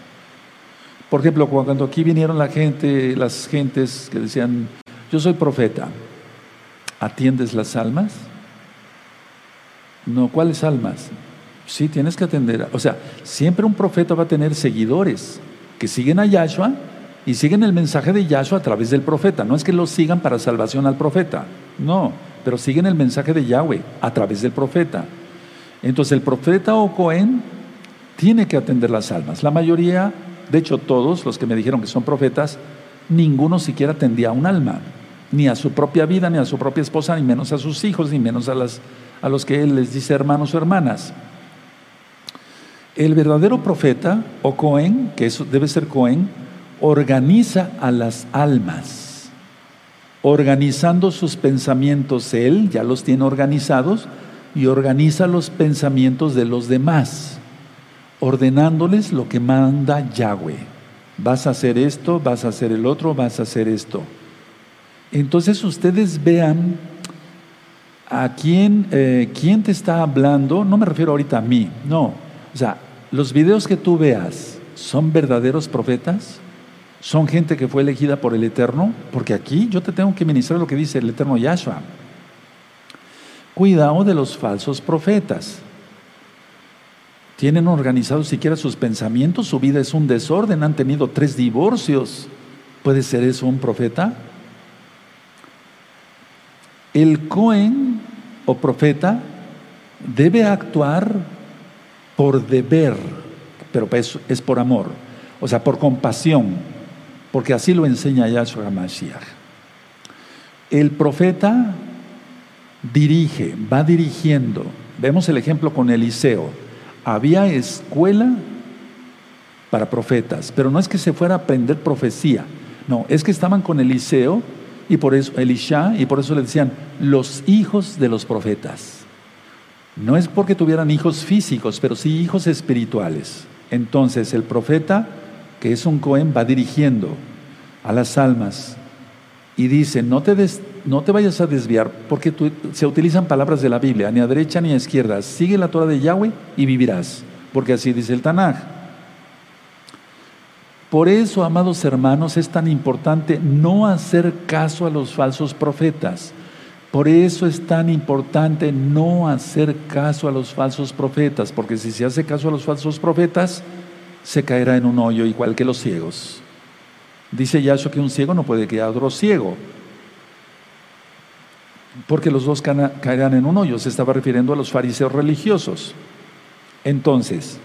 Por ejemplo, cuando aquí vinieron la gente, las gentes que decían, yo soy profeta, ¿atiendes las almas? No, ¿cuáles almas? Sí, tienes que atender. O sea, siempre un profeta va a tener seguidores que siguen a Yahshua y siguen el mensaje de Yahshua a través del profeta. No es que lo sigan para salvación al profeta, no, pero siguen el mensaje de Yahweh a través del profeta. Entonces el profeta o Cohen tiene que atender las almas. La mayoría, de hecho todos los que me dijeron que son profetas, ninguno siquiera atendía a un alma, ni a su propia vida, ni a su propia esposa, ni menos a sus hijos, ni menos a, las, a los que él les dice hermanos o hermanas. El verdadero profeta o Cohen, que eso debe ser Cohen, organiza a las almas, organizando sus pensamientos él, ya los tiene organizados, y organiza los pensamientos de los demás, ordenándoles lo que manda Yahweh. Vas a hacer esto, vas a hacer el otro, vas a hacer esto. Entonces ustedes vean a quién, eh, quién te está hablando, no me refiero ahorita a mí, no, o sea, los videos que tú veas, ¿son verdaderos profetas? ¿Son gente que fue elegida por el Eterno? Porque aquí yo te tengo que ministrar lo que dice el Eterno Yahshua. Cuidado de los falsos profetas. Tienen organizados siquiera sus pensamientos, su vida es un desorden, han tenido tres divorcios. ¿Puede ser eso un profeta? El Cohen o profeta debe actuar por deber, pero es, es por amor, o sea, por compasión, porque así lo enseña Yahshua HaMashiach. El profeta dirige, va dirigiendo. Vemos el ejemplo con Eliseo. Había escuela para profetas, pero no es que se fuera a aprender profecía, no, es que estaban con Eliseo y por eso Elisha y por eso le decían los hijos de los profetas. No es porque tuvieran hijos físicos, pero sí hijos espirituales. Entonces el profeta, que es un Cohen, va dirigiendo a las almas y dice, no te, no te vayas a desviar, porque se utilizan palabras de la Biblia, ni a derecha ni a izquierda. Sigue la Torah de Yahweh y vivirás, porque así dice el Tanaj. Por eso, amados hermanos, es tan importante no hacer caso a los falsos profetas. Por eso es tan importante no hacer caso a los falsos profetas, porque si se hace caso a los falsos profetas, se caerá en un hoyo igual que los ciegos. Dice Yahshua que un ciego no puede quedar otro ciego, porque los dos caerán en un hoyo. Se estaba refiriendo a los fariseos religiosos. Entonces,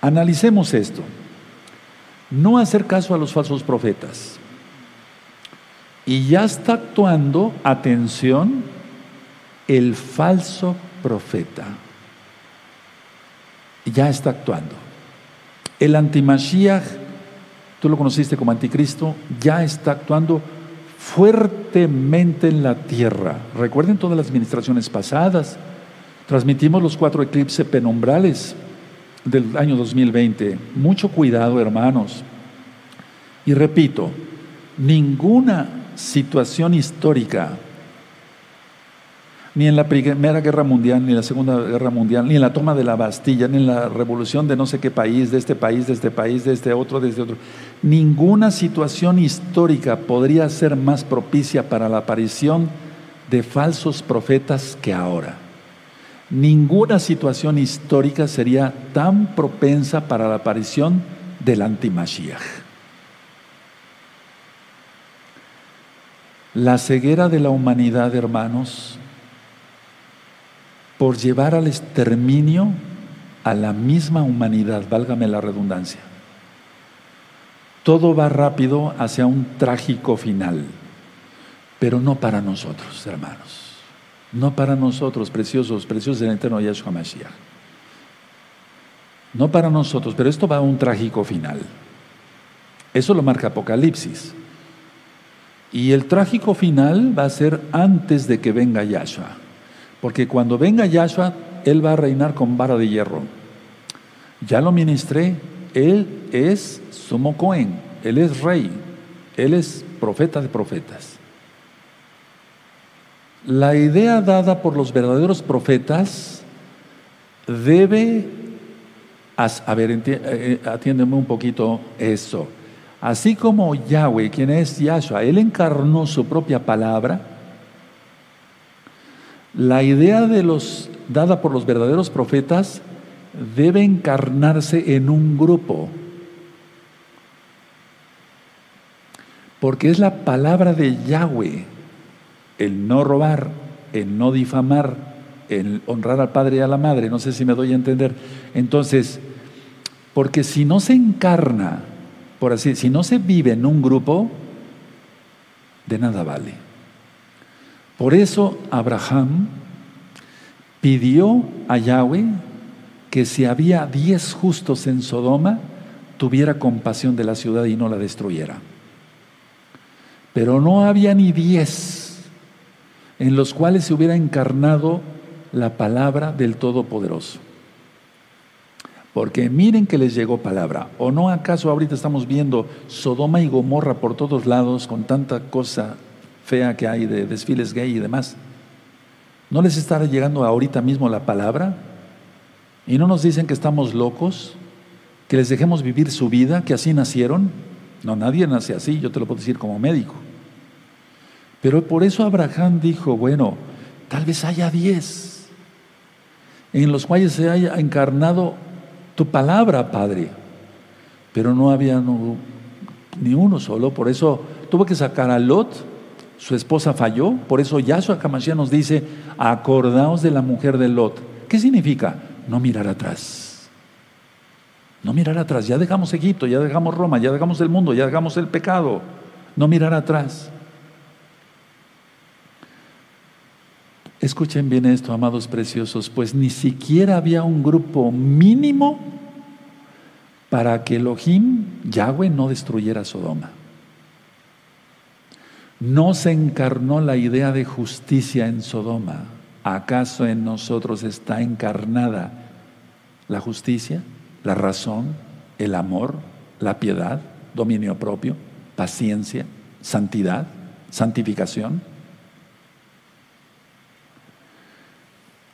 analicemos esto. No hacer caso a los falsos profetas y ya está actuando, atención, el falso profeta. Ya está actuando. El antimashiach, tú lo conociste como anticristo, ya está actuando fuertemente en la tierra. Recuerden todas las administraciones pasadas. Transmitimos los cuatro eclipses penumbrales del año 2020. Mucho cuidado, hermanos. Y repito, ninguna situación histórica, ni en la Primera Guerra Mundial, ni en la Segunda Guerra Mundial, ni en la toma de la Bastilla, ni en la revolución de no sé qué país, de este país, de este país, de este otro, de este otro. Ninguna situación histórica podría ser más propicia para la aparición de falsos profetas que ahora. Ninguna situación histórica sería tan propensa para la aparición del antimashiach. La ceguera de la humanidad, hermanos, por llevar al exterminio a la misma humanidad, válgame la redundancia. Todo va rápido hacia un trágico final, pero no para nosotros, hermanos. No para nosotros, preciosos, preciosos del eterno Yahshua Mashiach. No para nosotros, pero esto va a un trágico final. Eso lo marca Apocalipsis. Y el trágico final va a ser antes de que venga Yahshua. Porque cuando venga Yahshua, Él va a reinar con vara de hierro. Ya lo ministré, Él es sumo Cohen, Él es rey, Él es profeta de profetas. La idea dada por los verdaderos profetas debe, a ver, eh, atiéndeme un poquito eso. Así como Yahweh, quien es Yahshua, Él encarnó su propia palabra, la idea de los, dada por los verdaderos profetas debe encarnarse en un grupo. Porque es la palabra de Yahweh, el no robar, el no difamar, el honrar al padre y a la madre, no sé si me doy a entender. Entonces, porque si no se encarna, por así, si no se vive en un grupo, de nada vale. Por eso Abraham pidió a Yahweh que si había diez justos en Sodoma, tuviera compasión de la ciudad y no la destruyera. Pero no había ni diez en los cuales se hubiera encarnado la palabra del Todopoderoso. Porque miren que les llegó palabra. ¿O no acaso ahorita estamos viendo Sodoma y Gomorra por todos lados con tanta cosa fea que hay de desfiles gay y demás? ¿No les estará llegando ahorita mismo la palabra? ¿Y no nos dicen que estamos locos? ¿Que les dejemos vivir su vida? ¿Que así nacieron? No, nadie nace así, yo te lo puedo decir como médico. Pero por eso Abraham dijo, bueno, tal vez haya diez en los cuales se haya encarnado tu palabra, Padre. Pero no había ni uno solo, por eso tuvo que sacar a Lot, su esposa falló, por eso Yahshua nos dice, acordaos de la mujer de Lot. ¿Qué significa? No mirar atrás. No mirar atrás. Ya dejamos Egipto, ya dejamos Roma, ya dejamos el mundo, ya dejamos el pecado. No mirar atrás. Escuchen bien esto, amados preciosos, pues ni siquiera había un grupo mínimo para que Elohim, Yahweh, no destruyera Sodoma. No se encarnó la idea de justicia en Sodoma. ¿Acaso en nosotros está encarnada la justicia, la razón, el amor, la piedad, dominio propio, paciencia, santidad, santificación?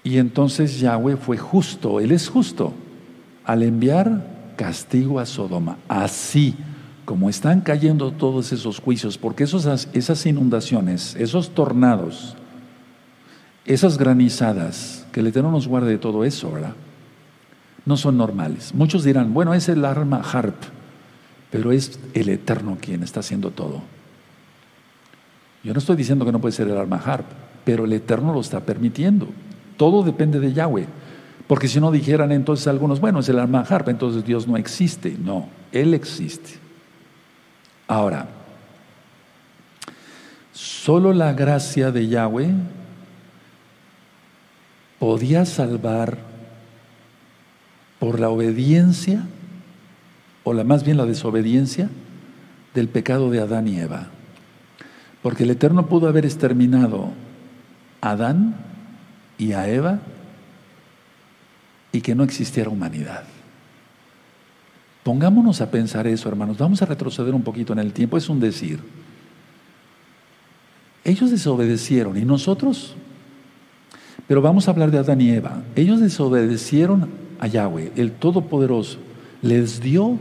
Y entonces Yahweh fue justo, Él es justo, al enviar castigo a Sodoma. Así como están cayendo todos esos juicios, porque esos, esas inundaciones, esos tornados, esas granizadas, que el Eterno nos guarde de todo eso, ¿verdad? No son normales. Muchos dirán, bueno, es el arma harp, pero es el Eterno quien está haciendo todo. Yo no estoy diciendo que no puede ser el arma harp, pero el Eterno lo está permitiendo. Todo depende de Yahweh. Porque si no dijeran entonces algunos, bueno, es el alma harpa, entonces Dios no existe. No, Él existe. Ahora, solo la gracia de Yahweh podía salvar por la obediencia, o la, más bien la desobediencia, del pecado de Adán y Eva. Porque el Eterno pudo haber exterminado a Adán y a Eva y que no existiera humanidad. Pongámonos a pensar eso, hermanos. Vamos a retroceder un poquito en el tiempo. Es un decir. Ellos desobedecieron y nosotros, pero vamos a hablar de Adán y Eva. Ellos desobedecieron a Yahweh, el Todopoderoso. Les dio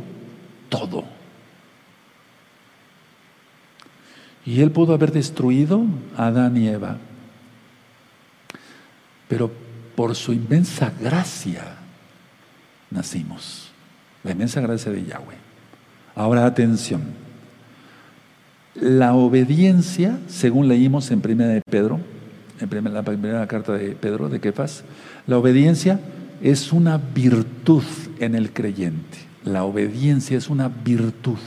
todo. Y él pudo haber destruido a Adán y Eva pero por su inmensa gracia nacimos. La inmensa gracia de Yahweh. Ahora atención. La obediencia, según leímos en primera de Pedro, en la primera carta de Pedro, de Kefas, la obediencia es una virtud en el creyente. La obediencia es una virtud.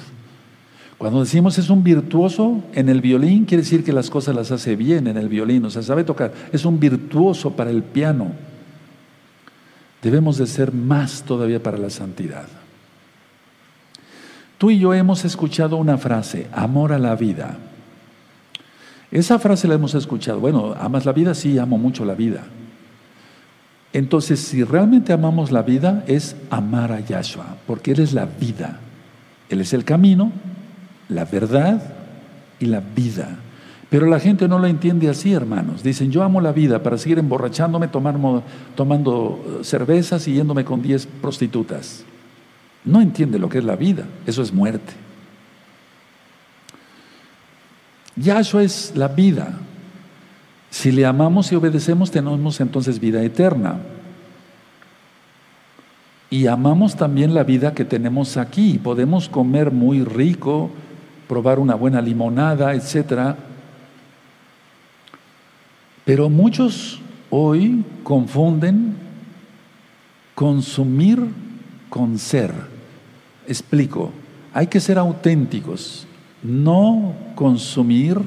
Cuando decimos es un virtuoso en el violín, quiere decir que las cosas las hace bien en el violín, o sea, sabe tocar. Es un virtuoso para el piano. Debemos de ser más todavía para la santidad. Tú y yo hemos escuchado una frase, amor a la vida. Esa frase la hemos escuchado. Bueno, ¿amas la vida? Sí, amo mucho la vida. Entonces, si realmente amamos la vida, es amar a Yahshua, porque Él es la vida. Él es el camino, la verdad y la vida. Pero la gente no lo entiende así, hermanos. Dicen, yo amo la vida para seguir emborrachándome, tomando cervezas y yéndome con diez prostitutas. No entiende lo que es la vida. Eso es muerte. Yahshua es la vida. Si le amamos y obedecemos, tenemos entonces vida eterna. Y amamos también la vida que tenemos aquí. Podemos comer muy rico, probar una buena limonada, etc. Pero muchos hoy confunden consumir con ser. Explico, hay que ser auténticos no consumir,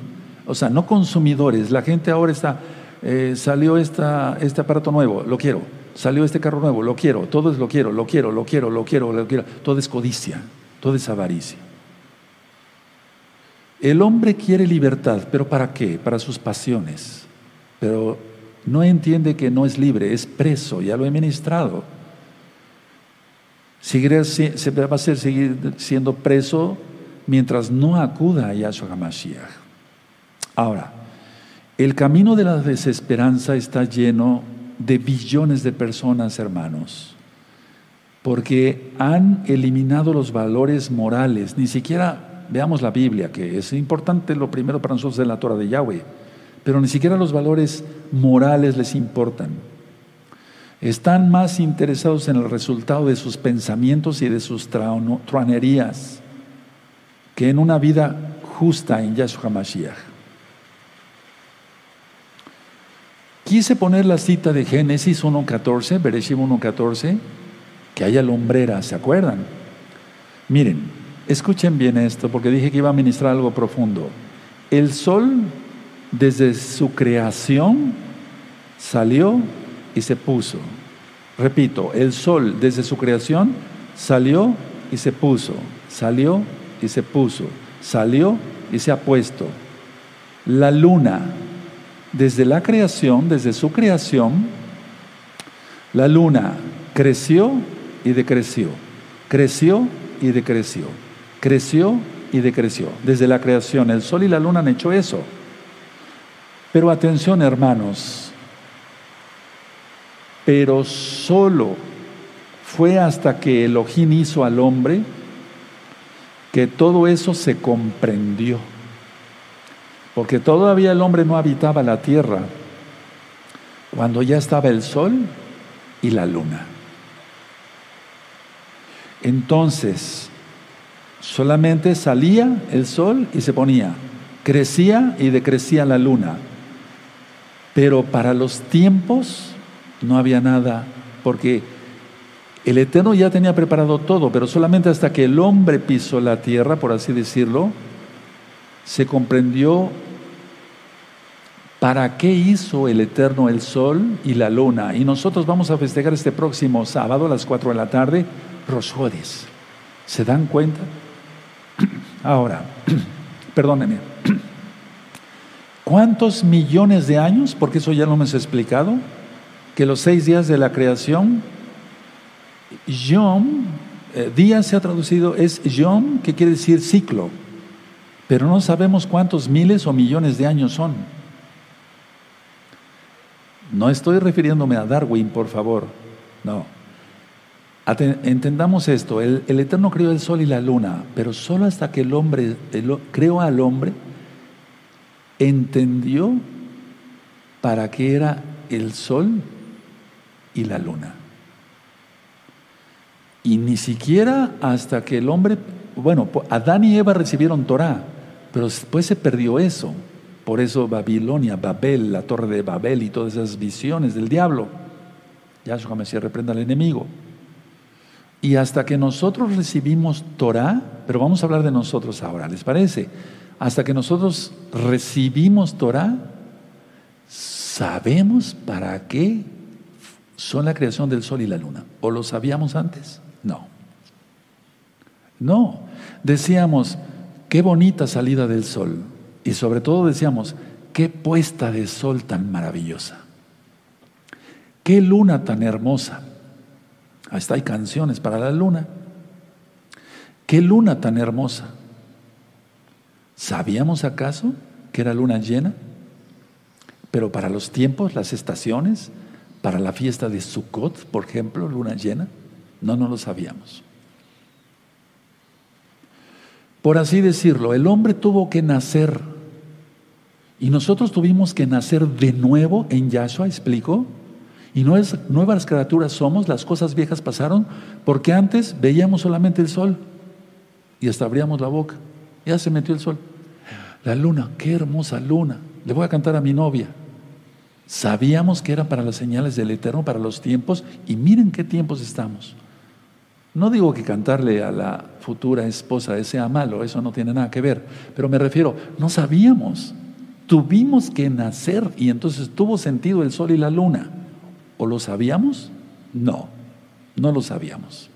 o sea, no consumidores. La gente ahora está, eh, salió esta, este aparato nuevo, lo quiero. Salió este carro nuevo, lo quiero. Todo es lo quiero, lo quiero, lo quiero, lo quiero, lo quiero. Todo es codicia, todo es avaricia. El hombre quiere libertad, pero ¿para qué? Para sus pasiones. Pero no entiende que no es libre, es preso, ya lo he ministrado. Se va a ser, seguir siendo preso mientras no acuda a Yahshua HaMashiach. Ahora, el camino de la desesperanza está lleno de billones de personas, hermanos, porque han eliminado los valores morales. Ni siquiera veamos la Biblia, que es importante lo primero para nosotros en la Torah de Yahweh, pero ni siquiera los valores morales les importan. Están más interesados en el resultado de sus pensamientos y de sus truanerías que en una vida justa en Yahshua Mashiach. Quise poner la cita de Génesis 1.14, Bereshim 1.14, que haya lumbreras, ¿se acuerdan? Miren, escuchen bien esto, porque dije que iba a ministrar algo profundo. El sol, desde su creación, salió y se puso. Repito, el sol, desde su creación, salió y se puso. Salió y se puso, salió y se ha puesto. La luna, desde la creación, desde su creación, la luna creció y decreció, creció y decreció, creció y decreció. Desde la creación, el sol y la luna han hecho eso. Pero atención, hermanos, pero solo fue hasta que Elohim hizo al hombre que todo eso se comprendió. Porque todavía el hombre no habitaba la tierra cuando ya estaba el sol y la luna. Entonces, solamente salía el sol y se ponía, crecía y decrecía la luna. Pero para los tiempos no había nada, porque el Eterno ya tenía preparado todo, pero solamente hasta que el hombre pisó la tierra, por así decirlo, se comprendió para qué hizo el Eterno el sol y la luna. Y nosotros vamos a festejar este próximo sábado a las 4 de la tarde, Rosjodes. ¿Se dan cuenta? Ahora, perdónenme. ¿Cuántos millones de años? Porque eso ya lo hemos explicado. Que los seis días de la creación Yom, eh, día se ha traducido, es Yom, que quiere decir ciclo, pero no sabemos cuántos miles o millones de años son. No estoy refiriéndome a Darwin, por favor, no. Entendamos esto, el, Eterno creó el sol y la luna, pero solo hasta que el hombre creó al hombre, entendió para qué era el sol y la luna. Y ni siquiera hasta que el hombre, bueno, Adán y Eva recibieron Torah, pero después se perdió eso. Por eso Babilonia, Babel, la torre de Babel y todas esas visiones del diablo. Yahshua Mesías reprenda al enemigo. Y hasta que nosotros recibimos Torah, pero vamos a hablar de nosotros ahora, ¿les parece? Hasta que nosotros recibimos Torah, sabemos para qué son la creación del sol y la luna. ¿O lo sabíamos antes? No. No. Decíamos, qué bonita salida del sol. Y sobre todo decíamos, qué puesta de sol tan maravillosa. qué luna tan hermosa. Hasta hay canciones para la luna. Qué luna tan hermosa. ¿Sabíamos acaso que era luna llena? Pero para los tiempos, las estaciones, para la fiesta de Sukkot, por ejemplo, luna llena, no, no lo sabíamos. Por así decirlo, el hombre tuvo que nacer y nosotros tuvimos que nacer de nuevo en Yahshua, ¿explico? Y no es, nuevas criaturas somos, las cosas viejas pasaron, porque antes veíamos solamente el sol y hasta abríamos la boca. Ya se metió el sol. La luna, qué hermosa luna. Le voy a cantar a mi novia. Sabíamos que era para las señales del Eterno, para los tiempos, y miren qué tiempos estamos. No digo que cantarle a la futura esposa sea malo, eso no tiene nada que ver, pero me refiero, no sabíamos, tuvimos que nacer y entonces tuvo sentido el sol y la luna. ¿O lo sabíamos? No, no lo sabíamos.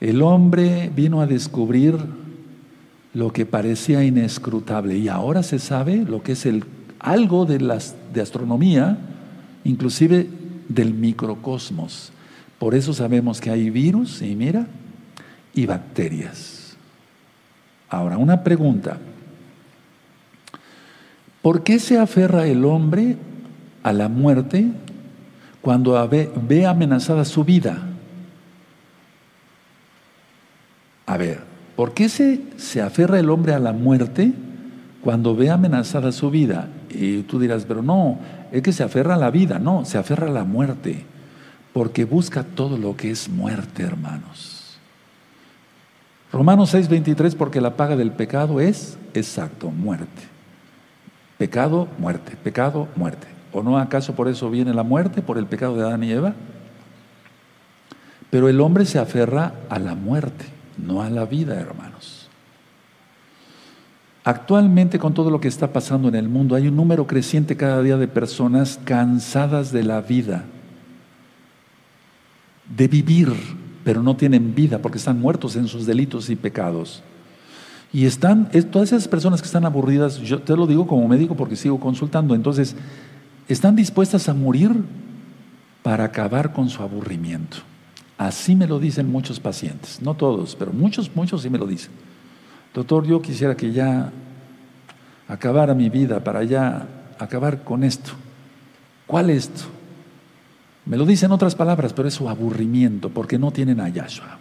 El hombre vino a descubrir lo que parecía inescrutable y ahora se sabe lo que es el algo de, las, de astronomía, inclusive del microcosmos. Por eso sabemos que hay virus, y mira, y bacterias. Ahora, una pregunta. ¿Por qué se aferra el hombre a la muerte cuando ve, amenazada su vida? A ver, ¿por qué se, se aferra el hombre a la muerte cuando ve amenazada su vida? Y tú dirás, pero no, es que se aferra a la vida, no, se aferra a la muerte, porque busca todo lo que es muerte, hermanos. Romanos 6:23, porque la paga del pecado es, exacto, muerte. Pecado, muerte, pecado, muerte. ¿O no acaso por eso viene la muerte, por el pecado de Adán y Eva? Pero el hombre se aferra a la muerte, no a la vida, hermanos. Actualmente con todo lo que está pasando en el mundo hay un número creciente cada día de personas cansadas de la vida, de vivir, pero no tienen vida porque están muertos en sus delitos y pecados. Y están, todas esas personas que están aburridas, yo te lo digo como médico porque sigo consultando, entonces, están dispuestas a morir para acabar con su aburrimiento. Así me lo dicen muchos pacientes, no todos, pero muchos, muchos sí me lo dicen. Doctor, yo quisiera que ya acabara mi vida para ya acabar con esto. ¿Cuál esto? Me lo dicen otras palabras, pero es su aburrimiento, porque no tienen a Yahshua.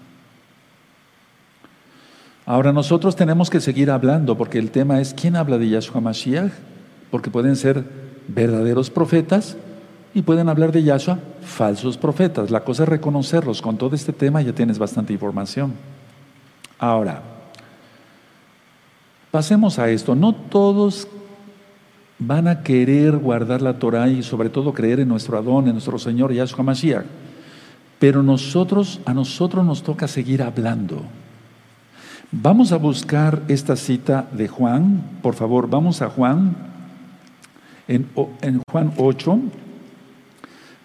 Ahora nosotros tenemos que seguir hablando, porque el tema es quién habla de Yahshua Mashiach, porque pueden ser verdaderos profetas y pueden hablar de Yahshua falsos profetas. La cosa es reconocerlos. Con todo este tema ya tienes bastante información. Ahora, Pasemos a esto. No todos van a querer guardar la Torah y sobre todo creer en nuestro Adón, en nuestro Señor Yahshua Mashiach. Pero nosotros, a nosotros nos toca seguir hablando. Vamos a buscar esta cita de Juan, por favor, vamos a Juan, en, en Juan 8,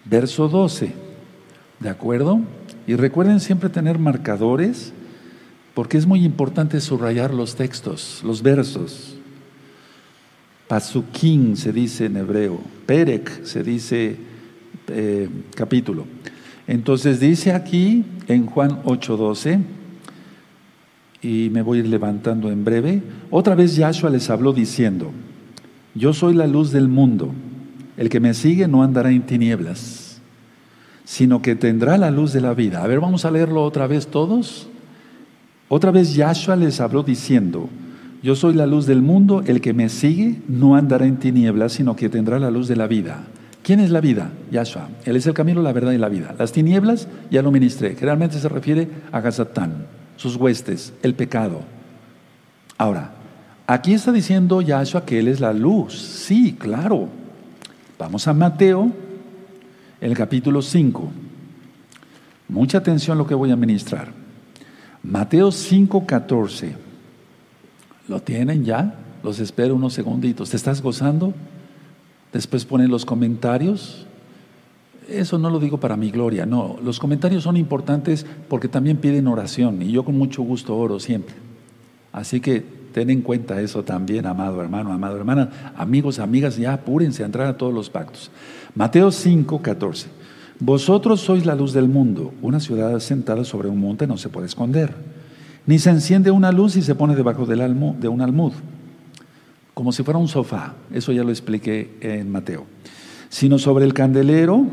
verso 12, ¿de acuerdo? Y recuerden siempre tener marcadores porque es muy importante subrayar los textos, los versos. Pasukim se dice en hebreo, Perek se dice eh, capítulo. Entonces dice aquí en Juan 8:12, y me voy a ir levantando en breve, otra vez Yahshua les habló diciendo, yo soy la luz del mundo, el que me sigue no andará en tinieblas, sino que tendrá la luz de la vida. A ver, vamos a leerlo otra vez todos. Otra vez Yahshua les habló diciendo, yo soy la luz del mundo, el que me sigue no andará en tinieblas, sino que tendrá la luz de la vida. ¿Quién es la vida? Yahshua. Él es el camino, la verdad y la vida. Las tinieblas ya lo ministré. Generalmente se refiere a Gazatán, sus huestes, el pecado. Ahora, aquí está diciendo Yahshua que Él es la luz. Sí, claro. Vamos a Mateo, el capítulo 5. Mucha atención a lo que voy a ministrar. Mateo 5:14. ¿Lo tienen ya? Los espero unos segunditos. ¿Te estás gozando? Después ponen los comentarios. Eso no lo digo para mi gloria, no. Los comentarios son importantes porque también piden oración y yo con mucho gusto oro siempre. Así que Ten en cuenta eso también, amado hermano, amado hermana. Amigos, amigas, ya apúrense a entrar a todos los pactos. Mateo 5, 14. Vosotros sois la luz del mundo. Una ciudad asentada sobre un monte no se puede esconder. Ni se enciende una luz y se pone debajo del de un almud, como si fuera un sofá. Eso ya lo expliqué en Mateo. Sino sobre el candelero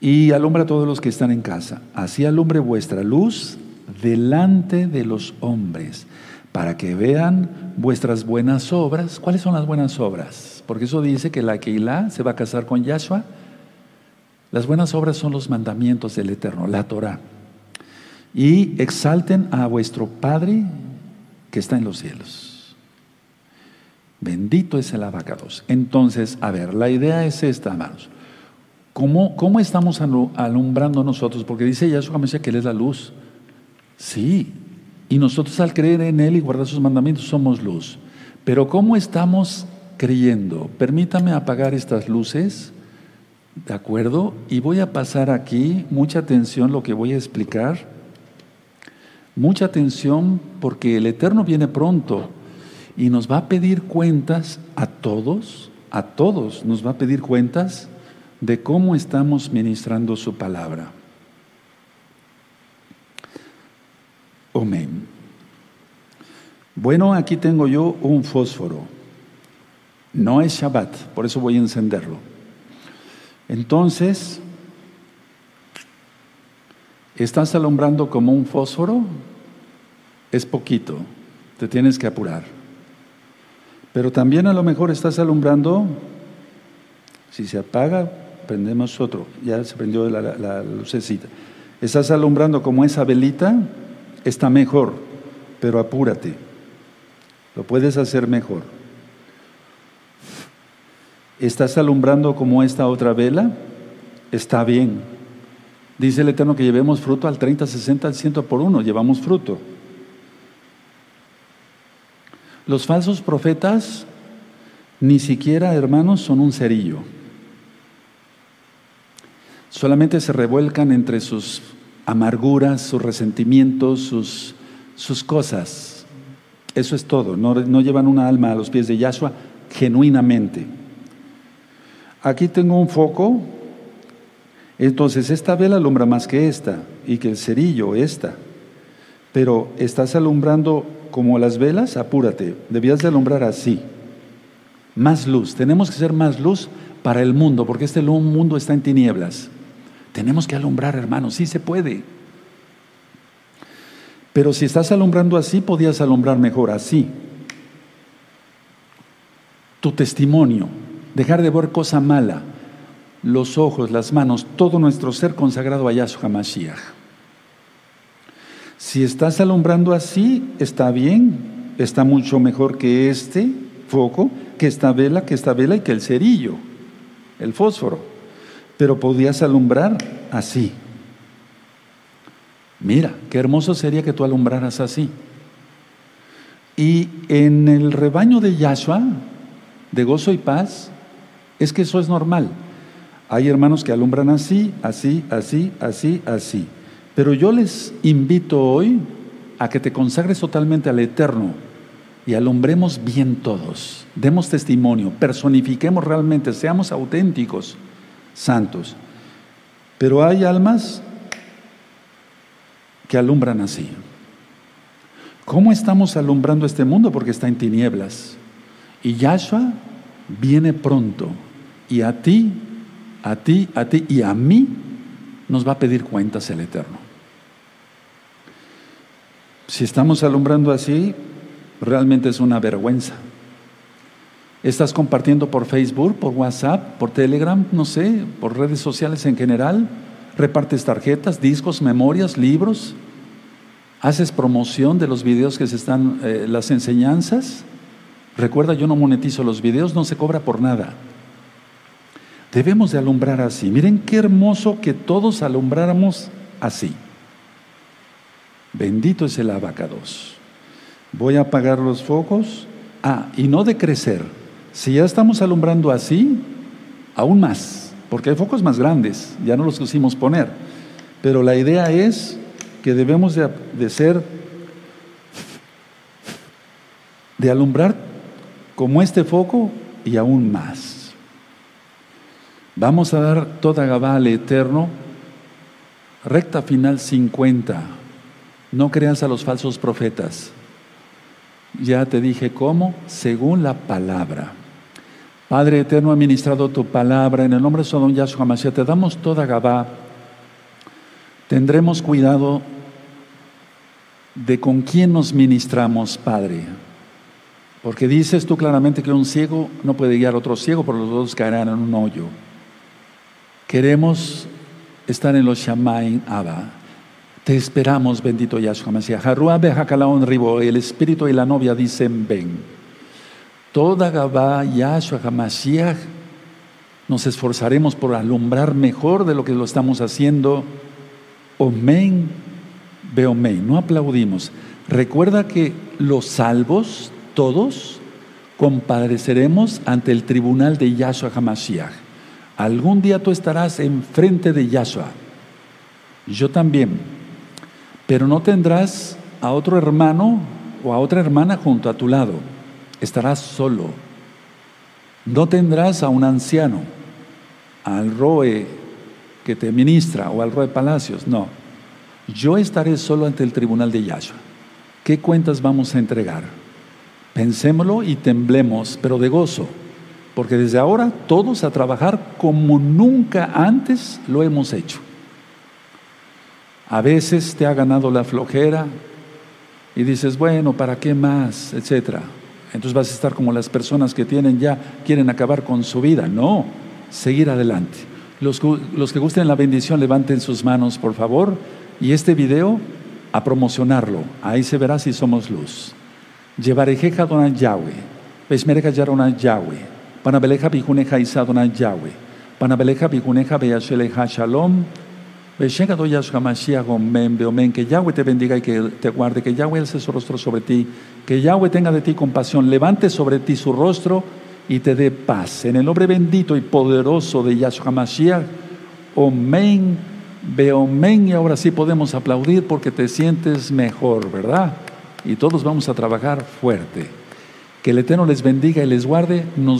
y alumbra a todos los que están en casa. Así alumbre vuestra luz delante de los hombres, para que vean vuestras buenas obras. ¿Cuáles son las buenas obras? Porque eso dice que la Keilah se va a casar con Yahshua. Las buenas obras son los mandamientos del Eterno, la Torah. Y exalten a vuestro Padre que está en los cielos. Bendito es el abacados. Entonces, a ver, la idea es esta, hermanos. ¿Cómo, ¿Cómo, estamos alumbrando nosotros? Porque dice Yahshua Mesías que Él es la luz. Sí, y nosotros al creer en Él y guardar sus mandamientos somos luz. Pero ¿cómo estamos creyendo? Permítame apagar estas luces, ¿de acuerdo? Y voy a pasar aquí, mucha atención lo que voy a explicar. Mucha atención porque el Eterno viene pronto y nos va a pedir cuentas a todos, a todos nos va a pedir cuentas de cómo estamos ministrando su palabra. Amén. Bueno, aquí tengo yo un fósforo. No es Shabbat, por eso voy a encenderlo. Entonces, ¿estás alumbrando como un fósforo? Es poquito, te tienes que apurar. Pero también a lo mejor estás alumbrando, si se apaga, prendemos otro, ya se prendió la, lucecita. Estás alumbrando como esa velita, está mejor, pero apúrate. Lo puedes hacer mejor. ¿Estás alumbrando como esta otra vela? Está bien. Dice el Eterno que llevemos fruto al 30, 60, al 100 por uno. Llevamos fruto. Los falsos profetas ni siquiera, hermanos, son un cerillo. Solamente se revuelcan entre sus amarguras, sus resentimientos, sus, sus cosas. Eso es todo. No, no llevan una alma a los pies de Yahshua genuinamente. Aquí tengo un foco. Entonces, esta vela alumbra más que esta y que el cerillo, esta. Pero estás alumbrando como las velas, apúrate. Debías de alumbrar así. Más luz. Tenemos que ser más luz para el mundo, porque este mundo está en tinieblas. Tenemos que alumbrar, hermanos, sí se puede. Pero si estás alumbrando así, podías alumbrar mejor así. Tu testimonio, dejar de ver cosa mala, los ojos, las manos, todo nuestro ser consagrado a Yahshua Mashiach. Si estás alumbrando así, está bien, está mucho mejor que este foco, que esta vela, que esta vela y que el cerillo, el fósforo pero podías alumbrar así. Mira, qué hermoso sería que tú alumbraras así. Y en el rebaño de Yahshua, de gozo y paz, es que eso es normal. Hay hermanos que alumbran así, así, así, así, así. Pero yo les invito hoy a que te consagres totalmente al Eterno y alumbremos bien todos. Demos testimonio, personifiquemos realmente, seamos auténticos santos. Pero hay almas que alumbran así. ¿Cómo estamos alumbrando este mundo? Porque está en tinieblas. Y Yahshua viene pronto. Y a ti, a ti, a ti y a mí nos va a pedir cuentas el Eterno. Si estamos alumbrando así, realmente es una vergüenza. ¿Estás compartiendo por Facebook, por WhatsApp, por Telegram, no sé, por redes sociales en general? ¿Repartes tarjetas, discos, memorias, libros? ¿Haces promoción de los videos que se están, eh, las enseñanzas? Recuerda, yo no monetizo los videos, no se cobra por nada. Debemos de alumbrar así. Miren qué hermoso que todos alumbráramos así. Bendito es el abacados. Voy a apagar los focos. Ah, y no de crecer si ya estamos alumbrando así, aún más, porque hay focos más grandes, ya no los quisimos poner. Pero la idea es que debemos de, ser de alumbrar como este foco y aún más. Vamos a dar toda Gabá al Eterno, recta final 50. No creas a los falsos profetas. Ya te dije cómo, según la palabra. Padre eterno, administrado tu palabra, en el nombre de Sodom Yahshua Mashiach, te damos toda Gabá. Tendremos cuidado de con quién nos ministramos, Padre. Porque dices tú claramente que un ciego no puede guiar a otro ciego, por los dos caerán en un hoyo. Queremos estar en los Shamaim Abba. Te esperamos, bendito Yahshua Mashiach. ribo, el espíritu y la novia dicen ven. Toda Gabá, Yahshua HaMashiach, nos esforzaremos por alumbrar mejor de lo que lo estamos haciendo. Omen, Beomen, no aplaudimos. Recuerda que los salvos, todos, compareceremos ante el tribunal de Yahshua HaMashiach. Algún día tú estarás enfrente de Yahshua. Yo también. Pero no tendrás a otro hermano o a otra hermana junto a tu lado estarás solo. No tendrás a un anciano, al roe que te ministra o al roe palacios, no. Yo estaré solo ante el tribunal de Yahshua. ¿Qué cuentas vamos a entregar? Pensémoslo y temblemos, pero de gozo, porque desde ahora todos a trabajar como nunca antes lo hemos hecho. A veces te ha ganado la flojera y dices, bueno, ¿para qué más? etcétera. Entonces vas a estar como las personas que tienen ya, quieren acabar con su vida. No, seguir adelante. Los, que gusten la bendición, levanten sus manos, por favor. Y este video, a promocionarlo. Ahí se verá si somos luz. Donan Yahweh. Yaronan Yahweh. Panabeleja bijuneja isa donan Yahweh. Panabeleja beyasheleja shalom. Que Yahweh te bendiga y que te guarde, que Yahweh alce su rostro sobre ti, que Yahweh tenga de ti compasión, levante sobre ti su rostro y te dé paz. En el nombre bendito y poderoso de Yahshua Mashiach, Omen, y ahora sí podemos aplaudir porque te sientes mejor, ¿verdad? Y todos vamos a trabajar fuerte. Que el Eterno les bendiga y les guarde. Nos